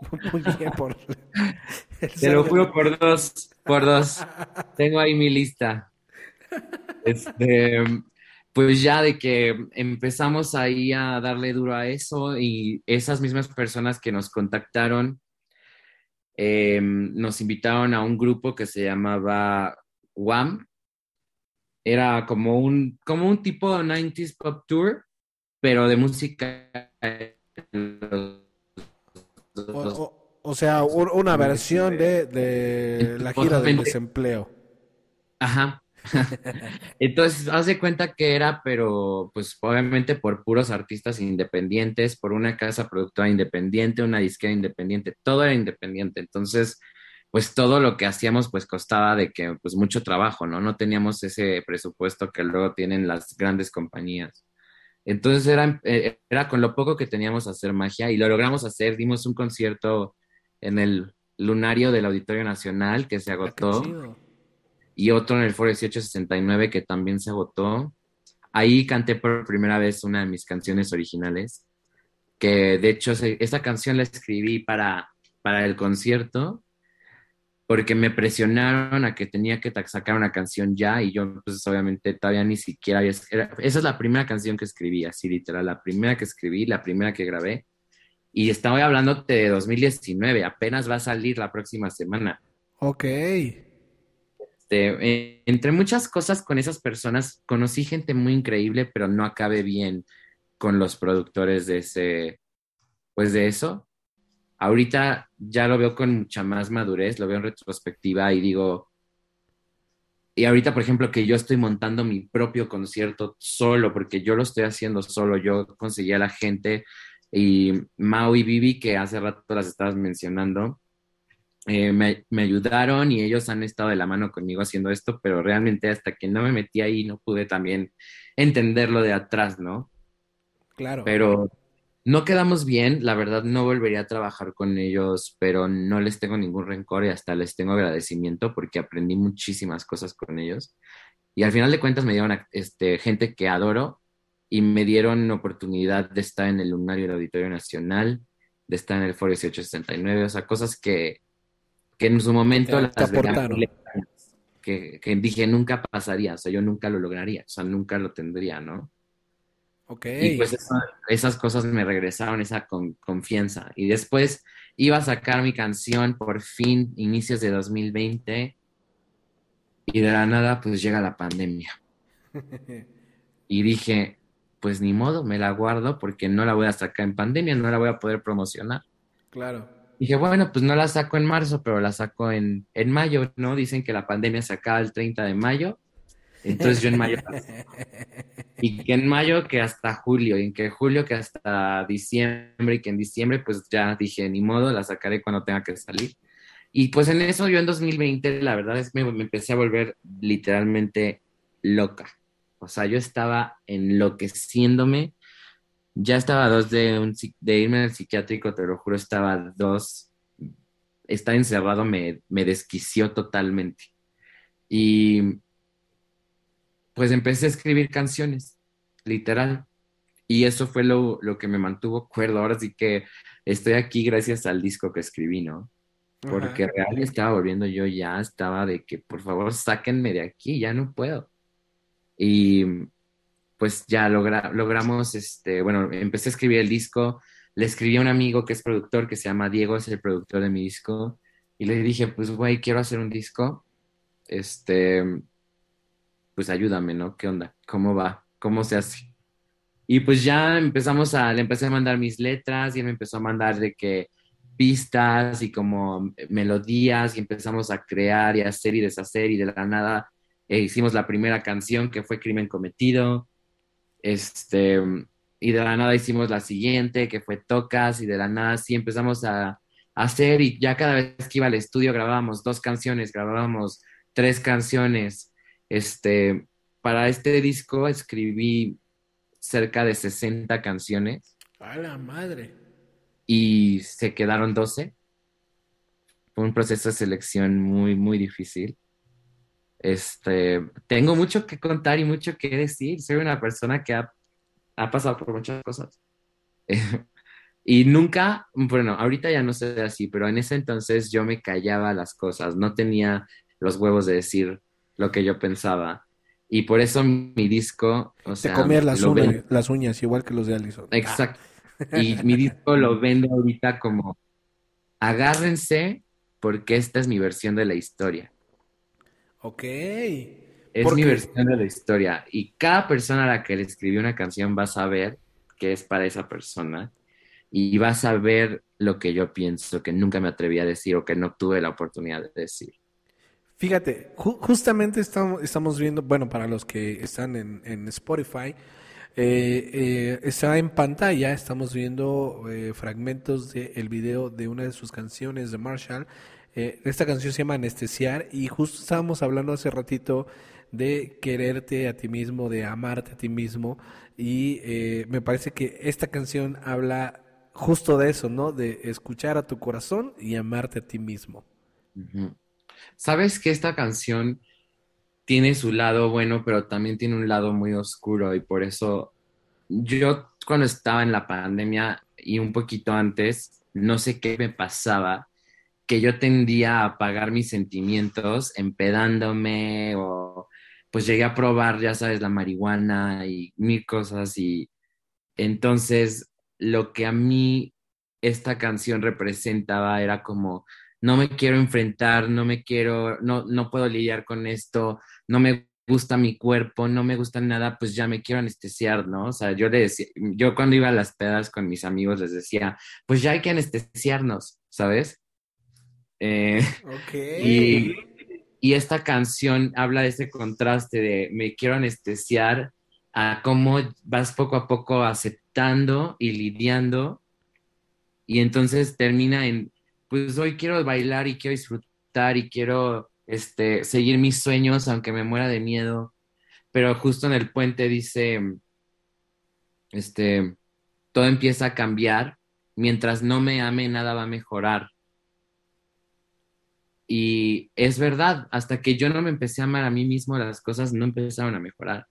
Muy bien por... Te lo juro por dos, por dos. Tengo ahí mi lista. Este, pues ya de que empezamos ahí a darle duro a eso y esas mismas personas que nos contactaron em, nos invitaron a un grupo que se llamaba WAM. Era como un, como un tipo de 90s pop tour, pero de música. O, sea, una versión de, de la gira del desempleo. Ajá, Entonces, hace cuenta que era, pero pues obviamente por puros artistas independientes, por una casa productora independiente, una disquera independiente, todo era independiente. Entonces, pues todo lo que hacíamos pues costaba de que pues mucho trabajo, ¿no? No teníamos ese presupuesto que luego tienen las grandes compañías. Entonces era, eh, era con lo poco que teníamos hacer magia y lo logramos hacer. Dimos un concierto en el lunario del Auditorio Nacional que se ah, agotó y otro en el Foro 1869 que también se agotó. Ahí canté por primera vez una de mis canciones originales, que de hecho esa canción la escribí para, para el concierto, porque me presionaron a que tenía que sacar una canción ya y yo pues obviamente todavía ni siquiera había... esa es la primera canción que escribí, así literal, la primera que escribí, la primera que grabé. Y estaba hablando de 2019, apenas va a salir la próxima semana. Ok. Este, entre muchas cosas con esas personas, conocí gente muy increíble, pero no acabé bien con los productores de ese, pues de eso. Ahorita ya lo veo con mucha más madurez, lo veo en retrospectiva y digo, y ahorita, por ejemplo, que yo estoy montando mi propio concierto solo, porque yo lo estoy haciendo solo, yo conseguí a la gente y Mau y Vivi, que hace rato las estabas mencionando, eh, me, ayudaron y ellos han estado de la mano conmigo haciendo esto, pero realmente hasta que no me metí ahí no pude también entenderlo de atrás, ¿no? Claro. Pero no quedamos bien, la verdad no volvería a trabajar con ellos, pero no les tengo ningún rencor y hasta les tengo agradecimiento porque aprendí muchísimas cosas con ellos. Y al final de cuentas me dieron este, gente que adoro y me dieron oportunidad de estar en el Lunario del Auditorio Nacional, de estar en el Foro 1869, o sea, cosas que que en su momento las que, que, dije nunca pasaría, o sea, yo nunca lo lograría, o sea, nunca lo tendría, ¿no? Ok. Y pues esas cosas me regresaron esa confianza. Y después iba a sacar mi canción por fin, inicios de 2020, y de la nada pues llega la pandemia. y dije, pues ni modo, me la guardo porque no la voy a sacar en pandemia, no la voy a poder promocionar. Claro. Dije, bueno, pues no la saco en marzo, pero la saco en, en mayo, ¿no? Dicen que la pandemia se acaba el 30 de mayo. Entonces yo en mayo. y que en mayo que hasta julio, y en que julio que hasta diciembre, y que en diciembre, pues ya dije, ni modo, la sacaré cuando tenga que salir. Y pues en eso yo en 2020, la verdad es que me, me empecé a volver literalmente loca. O sea, yo estaba enloqueciéndome ya estaba dos de, un, de irme al psiquiátrico, te lo juro, estaba dos. Estar encerrado me, me desquició totalmente. Y pues empecé a escribir canciones, literal. Y eso fue lo, lo que me mantuvo cuerdo. Ahora sí que estoy aquí gracias al disco que escribí, ¿no? Porque realmente estaba volviendo yo ya, estaba de que por favor sáquenme de aquí, ya no puedo. Y pues ya logramos, este, bueno, empecé a escribir el disco, le escribí a un amigo que es productor, que se llama Diego, es el productor de mi disco, y le dije, pues, güey, quiero hacer un disco, este, pues ayúdame, ¿no? ¿Qué onda? ¿Cómo va? ¿Cómo se hace? Y pues ya empezamos a, le empecé a mandar mis letras y él me empezó a mandar de que pistas y como melodías y empezamos a crear y hacer y deshacer y de la nada eh, hicimos la primera canción que fue Crimen Cometido este, y de la nada hicimos la siguiente, que fue Tocas, y de la nada sí empezamos a, hacer, y ya cada vez que iba al estudio grabábamos dos canciones, grabábamos tres canciones. Este, para este disco escribí cerca de 60 canciones. ¡A la madre! Y se quedaron 12. Fue un proceso de selección muy, muy difícil. Este, tengo mucho que contar y mucho que decir. Soy una persona que ha, pasado por muchas cosas. y nunca, bueno, ahorita ya no sé así, pero en ese entonces yo me callaba las cosas, no tenía los huevos de decir lo que yo pensaba. Y por eso mi disco, o sea... Te comías las, uñas, las uñas, igual que los de Allison. Exacto. Y mi disco lo vendo ahorita como, agárrense porque esta es mi versión de la historia. Ok. Es mi versión de la historia. Y cada persona a la que le escribí una canción va a saber que es para esa persona. Y va a saber lo que yo pienso, que nunca me atreví a decir o que no tuve la oportunidad de decir. Fíjate, justamente estamos, estamos viendo, bueno, para los que están en, Spotify, eh, eh, está en pantalla, estamos viendo eh, fragmentos del video de una de sus canciones de Marshall. esta canción se llama Anestesiar y justo estábamos hablando hace ratito de quererte a ti mismo, de amarte a ti mismo y me parece que esta canción habla justo de eso, ¿no? De escuchar a tu corazón y amarte a ti mismo. Sabes que esta canción tiene su lado bueno, pero también tiene un lado muy oscuro y por eso yo cuando estaba en la pandemia y un poquito antes, no sé qué me pasaba, que yo tendía a apagar mis sentimientos empedándome o pues llegué a probar, ya sabes, la marihuana y mil cosas y entonces lo que a mí esta canción representaba era como no me quiero enfrentar, no me quiero, no, no puedo lidiar con esto, no me gusta mi cuerpo, no me gusta nada, pues ya me quiero anestesiar, ¿no? O sea, yo le decía, yo cuando iba a las pedas con mis amigos les decía, pues ya hay que anestesiarnos, ¿sabes? Eh, y, y esta canción habla de ese contraste de me quiero anestesiar a cómo vas poco a poco aceptando y lidiando y entonces termina en pues hoy quiero bailar y quiero disfrutar y quiero este, seguir mis sueños aunque me muera de miedo. Pero justo en el puente dice, este, todo empieza a cambiar, mientras no me ame nada va a mejorar. Y es verdad, hasta que yo no me empecé a amar a mí mismo, las cosas no empezaron a mejorar.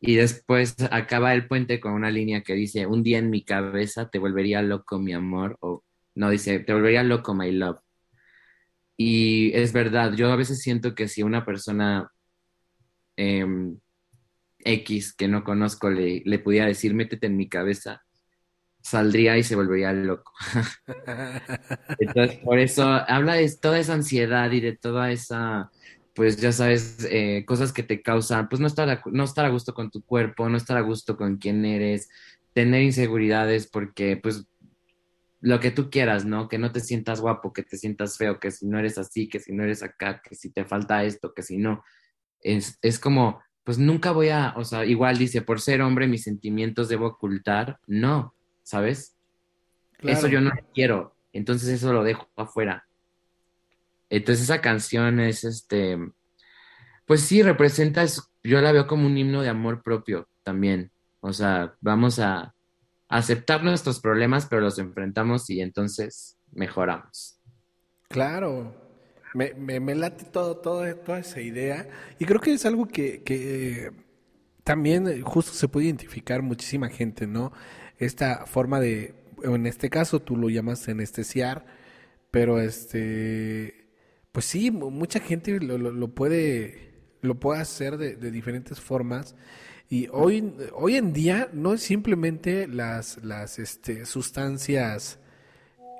Y después acaba el puente con una línea que dice, un día en mi cabeza te volvería loco mi amor, o no, dice, te volvería loco, my love. Y es verdad, yo a veces siento que si una persona em, X que no conozco le, le pudiera decir, métete en mi cabeza, saldría y se volvería loco. Entonces, por eso habla de toda esa ansiedad y de toda esa, pues ya sabes, eh, cosas que te causan, pues no estar, a, no estar a gusto con tu cuerpo, no estar a gusto con quién eres, tener inseguridades porque pues lo que tú quieras, ¿no? Que no te sientas guapo, que te sientas feo, que si no eres así, que si no eres acá, que si te falta esto, que si no. Es, es como, pues nunca voy a, o sea, igual dice, por ser hombre mis sentimientos debo ocultar. No, ¿sabes? Eso yo no quiero. Entonces eso lo dejo afuera. Entonces esa canción es este, pues sí, representa, yo la veo como un himno de amor propio también. O sea, vamos a, aceptar nuestros problemas, pero los enfrentamos y entonces mejoramos. Claro, me, me, late todo, todo, toda esa idea y creo que es algo que, que también justo se puede identificar muchísima gente, ¿no? Esta forma de, en este caso tú lo llamas anestesiar, pero este, pues sí, mucha gente lo, lo, puede, lo puede hacer de, de diferentes formas y hoy, hoy en día no es simplemente las, las este, sustancias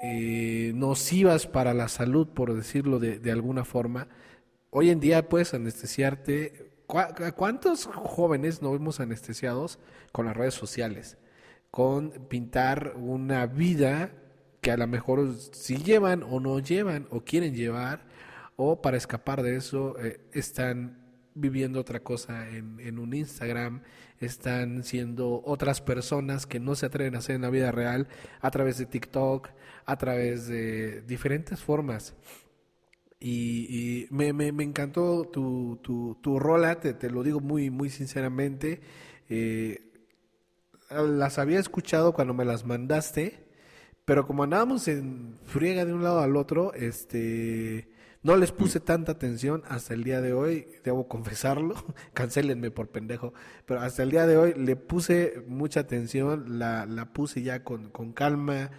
eh, nocivas para la salud, por decirlo de, de, alguna forma. Hoy en día puedes anestesiarte. ¿Cuántos jóvenes no vemos anestesiados con las redes sociales? Con pintar una vida que a lo mejor si llevan o no llevan o quieren llevar, o para escapar de eso eh, están viviendo otra cosa en, un Instagram, están siendo otras personas que no se atreven a hacer en la vida real a través de TikTok, a través de diferentes formas. Y, me, encantó tu, tu, tu rola, te, te, lo digo muy, muy sinceramente. Eh, las había escuchado cuando me las mandaste, pero como andábamos en friega de un lado al otro, este no les puse tanta atención hasta el día de hoy, debo confesarlo, cancelenme por pendejo, pero hasta el día de hoy le puse mucha atención, la, la puse ya con, con calma,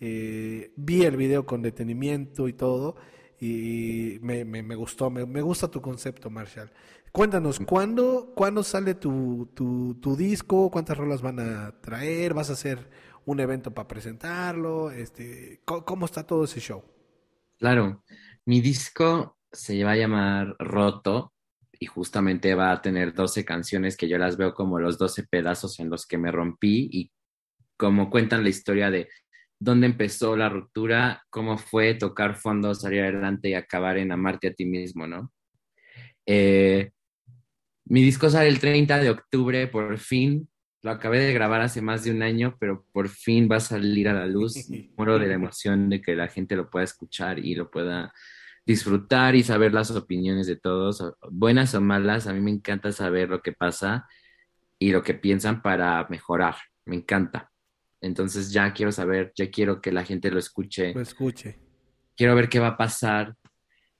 eh, vi el video con detenimiento y todo, y me, me, gustó, me, me, gusta tu concepto, Marshall. Cuéntanos, ¿cuándo, ¿cuándo sale tu, tu, tu, disco? ¿Cuántas rolas van a traer? ¿Vas a hacer un evento para presentarlo? Este, ¿Cómo está todo ese show? Claro, Mi disco se va a llamar Roto y justamente va a tener 12 canciones que yo las veo como los 12 pedazos en los que me rompí y como cuentan la historia de dónde empezó la ruptura, cómo fue tocar fondo, salir adelante y acabar en amarte a ti mismo, ¿no? Eh, mi disco sale el 30 de octubre, por fin. Lo acabé de grabar hace más de un año, pero por fin va a salir a la luz. Muero de la emoción de que la gente lo pueda escuchar y lo pueda disfrutar y saber las opiniones de todos, buenas o malas. A mí me encanta saber lo que pasa y lo que piensan para mejorar. Me encanta. Entonces ya quiero saber, ya quiero que la gente lo escuche. Lo escuche. Quiero ver qué va a pasar.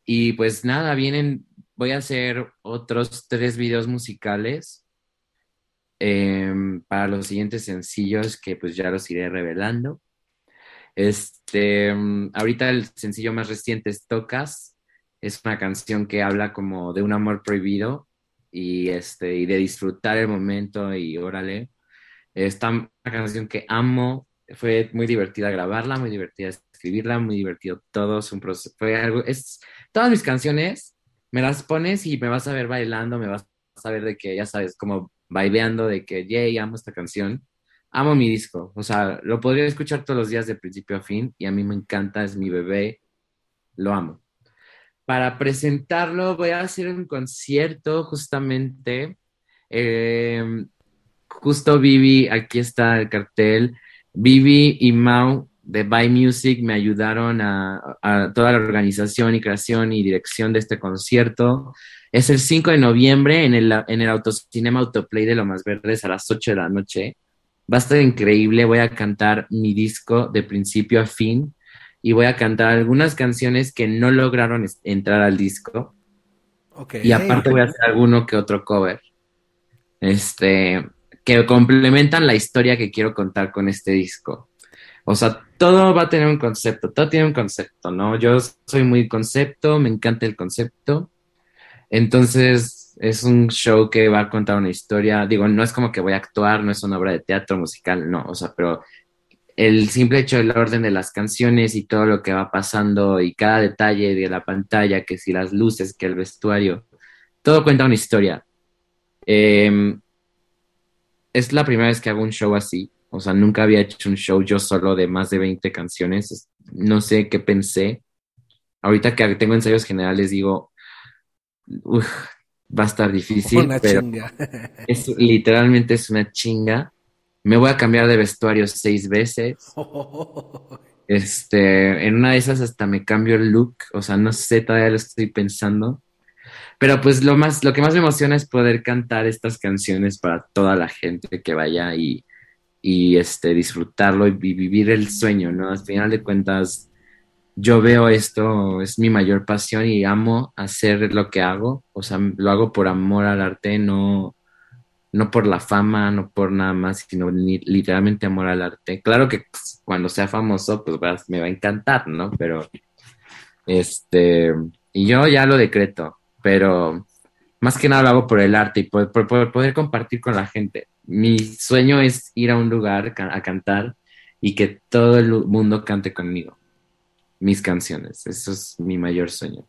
Y pues nada, vienen, voy a hacer otros tres videos musicales em, para los siguientes sencillos que pues ya los iré revelando. Este, mm, ahorita el sencillo más reciente es Tocas. Es una canción que habla como de un amor prohibido y, este, y de disfrutar el momento y órale. Esta una canción que amo, fue muy divertida grabarla, muy divertida escribirla, muy divertido todo, un proceso, fue algo, es, todas mis canciones me las pones y me vas a ver bailando, me vas a ver de que, ya sabes, como baileando, de que, yay, amo esta canción, amo mi disco, o sea, lo podría escuchar todos los días de principio a fin y a mí me encanta, es mi bebé, lo amo. Para presentarlo voy a hacer un concierto justamente. Eh, justo Vivi, aquí está el cartel, Vivi y Mau de Buy Music me ayudaron a, toda la organización y creación y dirección de este concierto. Es el 5 de noviembre en el, en el Autocinema Autoplay de Lomas Verdes a las 8 de la noche. Va a estar increíble, voy a cantar mi disco de principio a fin y voy a cantar algunas canciones que no lograron entrar al disco. Y aparte voy a hacer alguno que otro cover. Este, que complementan la historia que quiero contar con este disco. O sea, todo va a tener un concepto, todo tiene un concepto, ¿no? Yo soy muy concepto, me encanta el concepto. Entonces, es un show que va a contar una historia. Digo, no es como que voy a actuar, no es una obra de teatro musical, no, o sea, pero el simple hecho del orden de las canciones y todo lo que va pasando y cada detalle de la pantalla, que si las luces, que el vestuario, todo cuenta una historia. Eh, es la primera vez que hago un show así. O sea, nunca había hecho un show yo solo de más de 20 canciones. No sé qué pensé. Ahorita que tengo ensayos generales digo, va a estar difícil. Una pero chinga. es, literalmente es una chinga. Me voy a cambiar de vestuario seis veces. Este, en una de esas hasta me cambio el look. O sea, no sé, todavía lo estoy pensando. Pero pues lo más, lo que más me emociona es poder cantar estas canciones para toda la gente que vaya y, y este, disfrutarlo y, vivir el sueño, ¿no? Al final de cuentas, yo veo esto, es mi mayor pasión y amo hacer lo que hago, o sea, lo hago por amor al arte, no, no por la fama, no por nada más, sino literalmente amor al arte. Claro que cuando sea famoso, pues me va a encantar, ¿no? Pero, este, y yo ya lo decreto, pero más que nada lo hago por el arte y por, poder compartir con la gente. Mi sueño es ir a un lugar a cantar y que todo el mundo cante conmigo mis canciones. Eso es mi mayor sueño.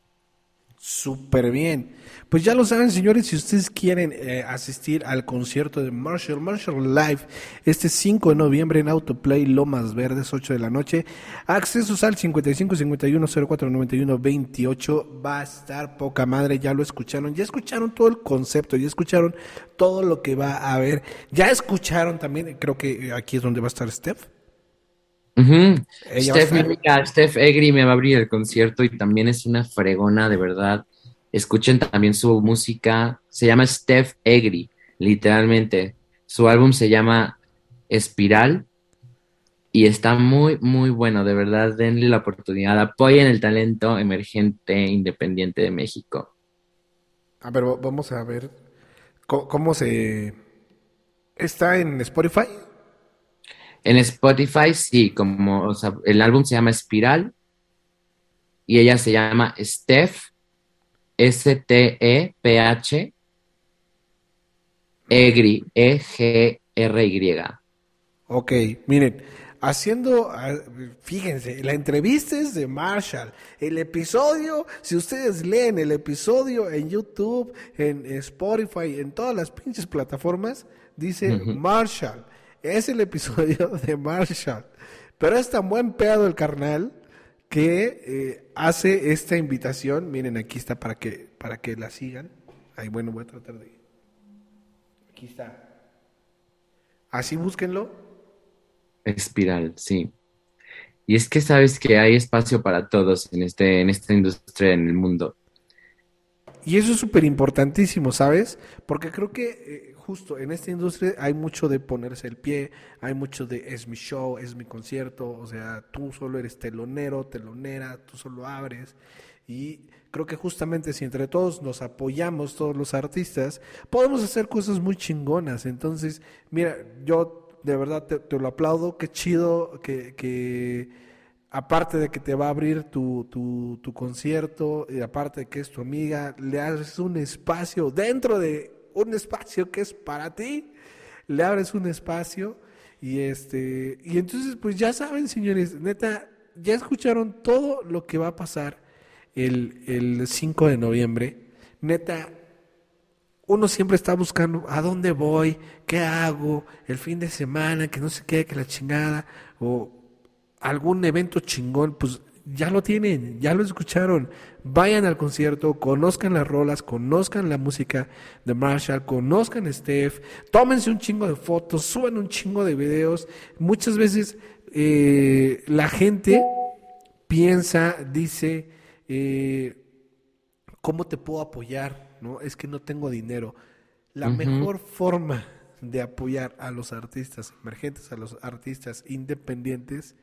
Súper bien. Pues ya lo saben, señores, si ustedes quieren eh, asistir al concierto de Marshall, Marshall Live, este 5 de noviembre en Autoplay Lomas Verdes, 8 de la noche, accesos al 55 51 04 91 28, va a estar poca madre, ya lo escucharon, ya escucharon todo el concepto, ya escucharon todo lo que va a haber, ya escucharon también, creo que aquí es donde va a estar Steph. Steph, Egri me va a abrir el concierto y también es una fregona, de verdad. Escuchen también su música. Se llama Steph Egri, literalmente. Su álbum se llama Espiral y está muy, muy bueno. De verdad, denle la oportunidad. Apoyen el talento emergente independiente de México. A ver, vamos a ver cómo se... ¿Está en Spotify? En Spotify, sí, como, o sea, el álbum se llama Espiral y ella se llama Steph, S-T-E-P-H, Egri, E-G-R-Y. Ok, miren, haciendo, fíjense, la entrevista es de Marshall. El episodio, si ustedes leen el episodio en YouTube, en Spotify, en todas las pinches plataformas, dice Marshall. Es el episodio de Marshall. Pero es tan buen pedo el carnal que eh, hace esta invitación. Miren, aquí está para que, para que la sigan. Ahí, bueno, voy a tratar de. Aquí está. Así búsquenlo. Espiral, sí. Y es que sabes que hay espacio para todos en, este, en esta industria, en el mundo. Y eso es súper importantísimo, ¿sabes? Porque creo que eh, justo en esta industria hay mucho de ponerse el pie, hay mucho de es mi show, es mi concierto, o sea, tú solo eres telonero, telonera, tú solo abres. Y creo que justamente si entre todos nos apoyamos, todos los artistas, podemos hacer cosas muy chingonas. Entonces, mira, yo de verdad te, lo aplaudo, qué chido que, aparte de que te va a abrir tu, tu, concierto, y aparte de que es tu amiga, le haces un espacio dentro de un espacio que es para ti, le abres un espacio y este y entonces pues ya saben señores, neta, ya escucharon todo lo que va a pasar el, el 5 de noviembre, neta, uno siempre está buscando a dónde voy, qué hago, el fin de semana, que no se quede que la chingada, o algún evento chingón, pues ya lo tienen, ya lo escucharon. Vayan al concierto, conozcan las rolas, conozcan la música de Marshall, conozcan a Steph, tómense un chingo de fotos, suban un chingo de videos. Muchas veces eh, la gente piensa, dice, eh, ¿cómo te puedo apoyar? ¿No? Es que no tengo dinero. La mejor forma de apoyar a los artistas emergentes, a los artistas independientes,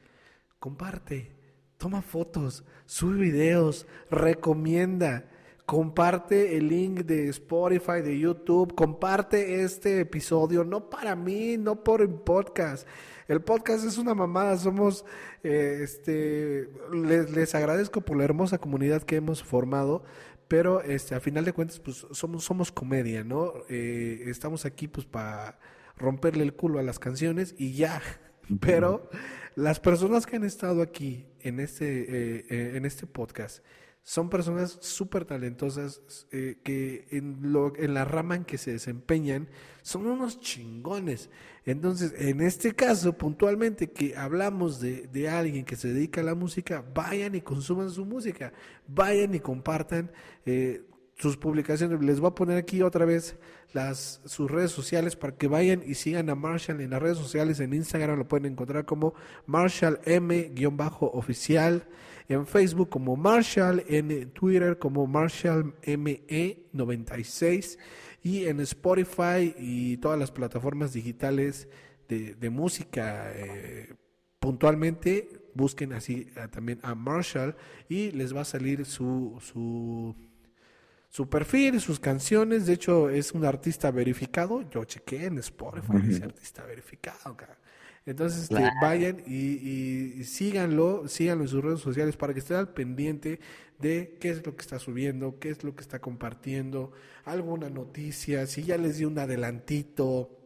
comparte, toma fotos, sube videos, recomienda, comparte el link de Spotify, de YouTube, comparte este episodio, no para mí, no por el podcast, el podcast es una mamada, somos, eh, este, les, agradezco por la hermosa comunidad que hemos formado, pero este, a final de cuentas, pues somos, somos comedia, ¿no? Eh, estamos aquí pues para romperle el culo a las canciones y ya, pero las personas que han estado aquí en este, eh, en este podcast, son personas súper talentosas eh, que en, lo, en la rama en que se desempeñan son unos chingones. Entonces, en este caso, puntualmente, que hablamos de, de, alguien que se dedica a la música, vayan y consuman su música, vayan y compartan eh, sus publicaciones. Les voy a poner aquí otra vez las, sus redes sociales para que vayan y sigan a Marshall en las redes sociales. En Instagram lo pueden encontrar como Marshall M-oficial en Facebook como Marshall, en Twitter como Marshall ME96 y en Spotify y todas las plataformas digitales de, música. Eh, puntualmente busquen así eh, también a Marshall y les va a salir su, su, su perfil, sus canciones. De hecho, es un artista verificado. Yo chequé en Spotify, es artista verificado. Entonces, este, vayan y, síganlo, síganlo en sus redes sociales para que estén al pendiente de qué es lo que está subiendo, qué es lo que está compartiendo, alguna noticia, si ya les dio un adelantito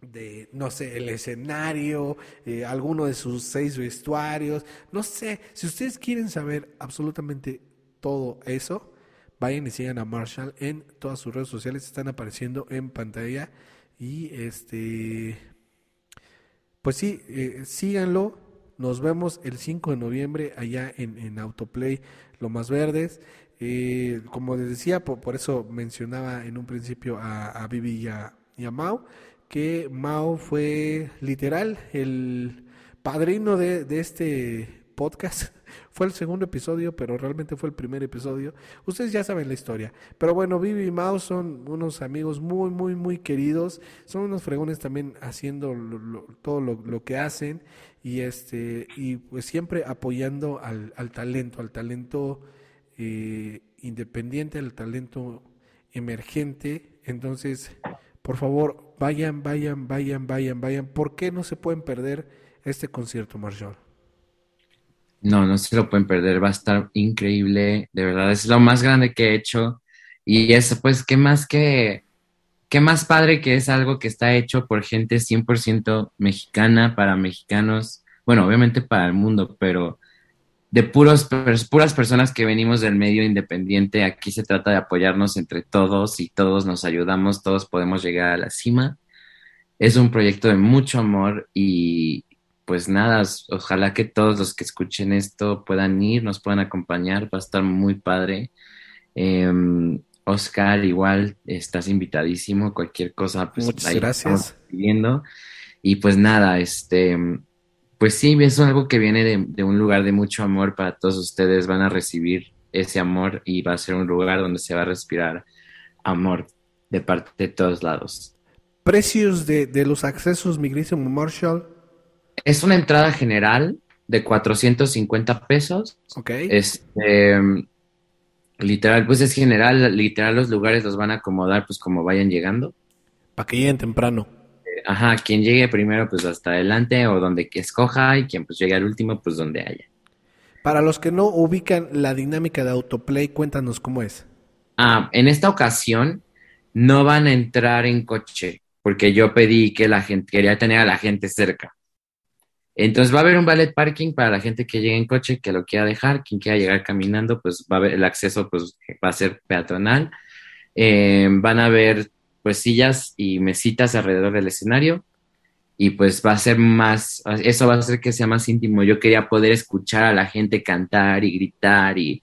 de, no sé, el escenario, eh, alguno de sus seis vestuarios, no sé, si ustedes quieren saber absolutamente todo eso, vayan y sigan a Marshall en todas sus redes sociales, están apareciendo en pantalla y este pues sí, eh, síganlo. Nos vemos el 5 de noviembre allá en, en Autoplay Lo Más Verdes. Eh, como les decía, por, eso mencionaba en un principio a, a Vivi y a, y a Mao, que Mao fue literal el padrino de, de este podcast fue el segundo episodio, pero realmente fue el primer episodio. Ustedes ya saben la historia. Pero bueno, Vivi y Mao son unos amigos muy, muy, muy queridos. Son unos fregones también haciendo todo lo, que hacen y este y pues siempre apoyando al, talento, al talento eh, independiente, al talento emergente. Entonces, por favor, vayan, vayan, vayan, vayan, vayan. ¿Por qué no se pueden perder este concierto, Marshall? No, no se lo pueden perder, va a estar increíble, de verdad, es lo más grande que he hecho. Y eso, pues, ¿qué más que, qué más padre que es algo que está hecho por gente 100% mexicana, para mexicanos, bueno, obviamente para el mundo, pero de puros, puras personas que venimos del medio independiente, aquí se trata de apoyarnos entre todos y todos nos ayudamos, todos podemos llegar a la cima. Es un proyecto de mucho amor y pues nada, ojalá que todos los que escuchen esto puedan ir, nos puedan acompañar, va a estar muy padre. Em, Oscar, igual estás invitadísimo, cualquier cosa, pues Muchas gracias. Viendo. Y pues nada, este, pues sí, es algo que viene de, un lugar de mucho amor para todos ustedes, van a recibir ese amor y va a ser un lugar donde se va a respirar amor de parte de todos lados. ¿Precios de, de los accesos, Migration Marshall? Es una entrada general de 450 pesos. Ok. Este, Literal, pues es general, literal los lugares los van a acomodar pues como vayan llegando. Para que lleguen temprano. Eh, ajá, quien llegue primero pues hasta adelante o donde que escoja y quien pues llegue al último pues donde haya. Para los que no ubican la dinámica de autoplay, cuéntanos cómo es. Ah, en esta ocasión no van a entrar en coche porque yo pedí que la gente, quería tener a la gente cerca. Entonces va a haber un ballet parking para la gente que llegue en coche, que lo quiera dejar, quien quiera llegar caminando, pues va a haber el acceso, pues va a ser peatonal. Eh, van a haber pues sillas y mesitas alrededor del escenario y pues va a ser más, eso va a hacer que sea más íntimo. Yo quería poder escuchar a la gente cantar y gritar y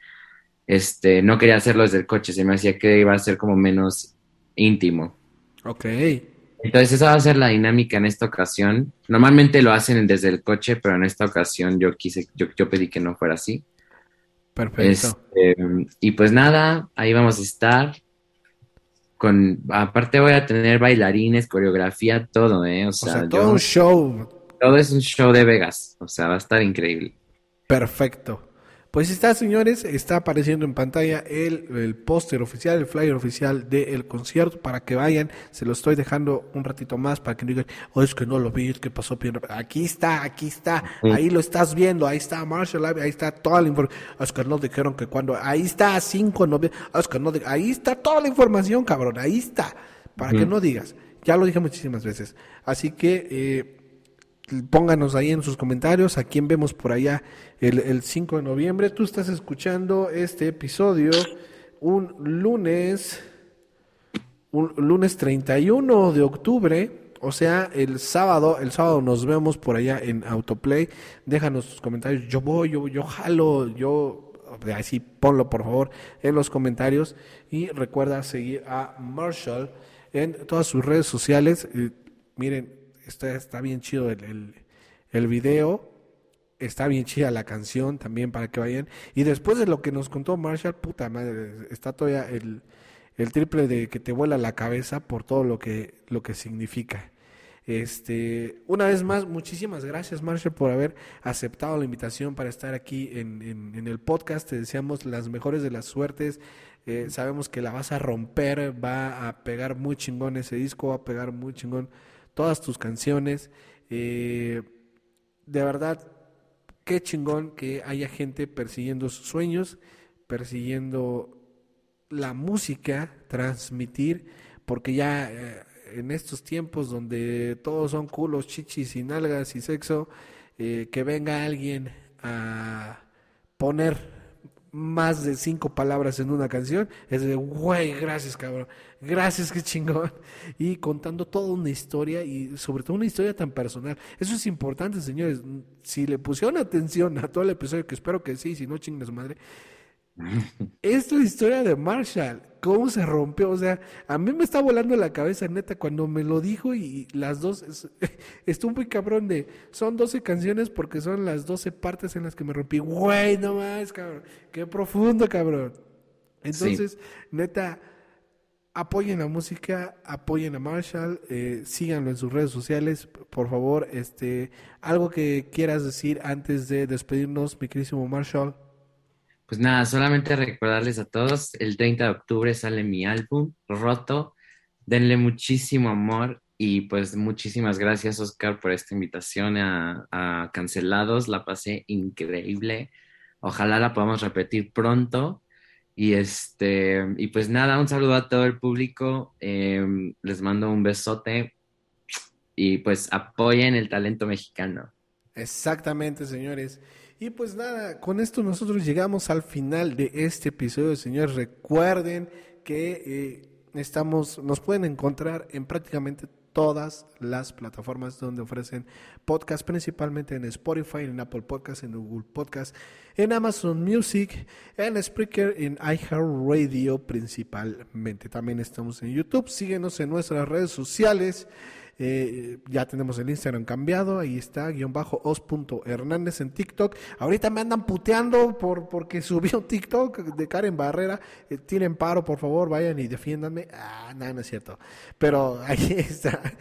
este, no quería hacerlo desde el coche, se me hacía que iba a ser como menos íntimo. Ok. Entonces esa va a ser la dinámica en esta ocasión. Normalmente lo hacen desde el coche, pero en esta ocasión yo quise, yo, yo pedí que no fuera así. Perfecto. Este, y pues nada, ahí vamos a estar. Con, aparte voy a tener bailarines, coreografía, todo, ¿eh? O sea, todo un show. Todo es un show de Vegas, o sea, va a estar increíble. Perfecto. Pues está, señores, está apareciendo en pantalla el, el póster oficial, el flyer oficial del concierto para que vayan. Se lo estoy dejando un ratito más para que no digan, oh, es que no lo vi, es que pasó bien. Aquí está, aquí está, ahí lo estás viendo, ahí está Marshall, ahí está toda la información. Es que no dijeron que cuando, ahí está, 5 noviembre, es que no, ahí está toda la información, cabrón, ahí está, para que no digas. Ya lo dije muchísimas veces. Así que, eh, pónganos ahí en sus comentarios a quién vemos por allá el, 5 de noviembre. Tú estás escuchando este episodio un lunes, un lunes 31 de octubre. O sea, el sábado, el sábado nos vemos por allá en Autoplay. Déjanos tus comentarios. Yo voy, yo, yo jalo, yo así ponlo por favor en los comentarios y recuerda seguir a Marshall en todas sus redes sociales. miren, está, está bien chido el, el, video, está bien chida la canción también para que vayan. Y después de lo que nos contó Marshall, puta madre, está todavía el, el triple de que te vuela la cabeza por todo lo que, lo que significa. Este, una vez más, muchísimas gracias Marshall por haber aceptado la invitación para estar aquí en, en, el podcast. Te deseamos las mejores de las suertes. Eh, sabemos que la vas a romper, va a pegar muy chingón ese disco, va a pegar muy chingón todas tus canciones. Eh, de verdad, qué chingón que haya gente persiguiendo sus sueños, persiguiendo la música, transmitir, porque ya eh, en estos tiempos donde todos son culos, chichis y nalgas y sexo, eh, que venga alguien a poner más de cinco palabras en una canción, es de, güey, gracias, cabrón, gracias, qué chingón. Y contando toda una historia y sobre todo una historia tan personal. Eso es importante, señores. Si le pusieron atención a todo el episodio, que espero que sí, si no, chingue su madre, es la historia de Marshall, cómo se rompió, o sea, a mí me está volando la cabeza, neta, cuando me lo dijo y las dos, estuvo muy cabrón de, son 12 canciones porque son las 12 partes en las que me rompí, güey, no más, cabrón, qué profundo, cabrón. Entonces, neta, apoyen la música, apoyen a Marshall, eh, síganlo en sus redes sociales, por favor, este, algo que quieras decir antes de despedirnos, mi querísimo Marshall. Pues nada, solamente recordarles a todos, el 30 de octubre sale mi álbum, Roto. Denle muchísimo amor y pues muchísimas gracias Oscar por esta invitación a, Cancelados. La pasé increíble. Ojalá la podamos repetir pronto. Y este, y pues nada, un saludo a todo el público. Em, les mando un besote y pues apoyen el talento mexicano. Exactamente, señores. Y pues nada, con esto nosotros llegamos al final de este episodio, señores. Recuerden que eh, estamos, nos pueden encontrar en prácticamente todas las plataformas donde ofrecen podcast, principalmente en Spotify, en Apple Podcast, en Google Podcast, en Amazon Music, en Spreaker, en iHeartRadio principalmente. También estamos en YouTube. Síguenos en nuestras redes sociales. Eh, ya tenemos el Instagram cambiado, ahí está, guion bajo os.hernández en TikTok. Ahorita me andan puteando por porque subió TikTok de Karen Barrera. Eh, tienen paro, por favor, vayan y defiéndanme. Ah, nada, no es cierto. Pero ahí está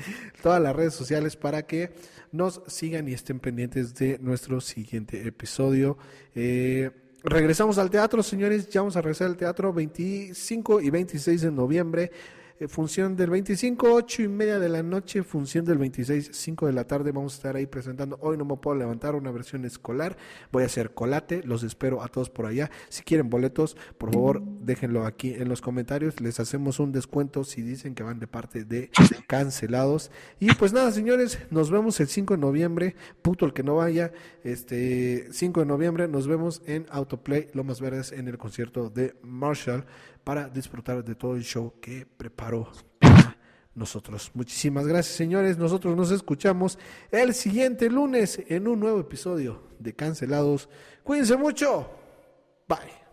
todas las redes sociales para que nos sigan y estén pendientes de nuestro siguiente episodio. Eh, regresamos al teatro, señores. Ya vamos a regresar al teatro 25 y 26 de noviembre. Eh, función del 25, 8 y media de la noche, función del 26, 5 de la tarde. Vamos a estar ahí presentando. Hoy no me puedo levantar una versión escolar. Voy a hacer colate. Los espero a todos por allá. Si quieren boletos, por favor, déjenlo aquí en los comentarios. Les hacemos un descuento si dicen que van de parte de cancelados. Y pues nada, señores, nos vemos el 5 de noviembre. Puto el que no vaya. Este 5 de noviembre nos vemos en Autoplay Lomas Verdes en el concierto de Marshall para disfrutar de todo el show que preparó para nosotros. Muchísimas gracias, señores. Nosotros nos escuchamos el siguiente lunes en un nuevo episodio de Cancelados. Cuídense mucho. Bye.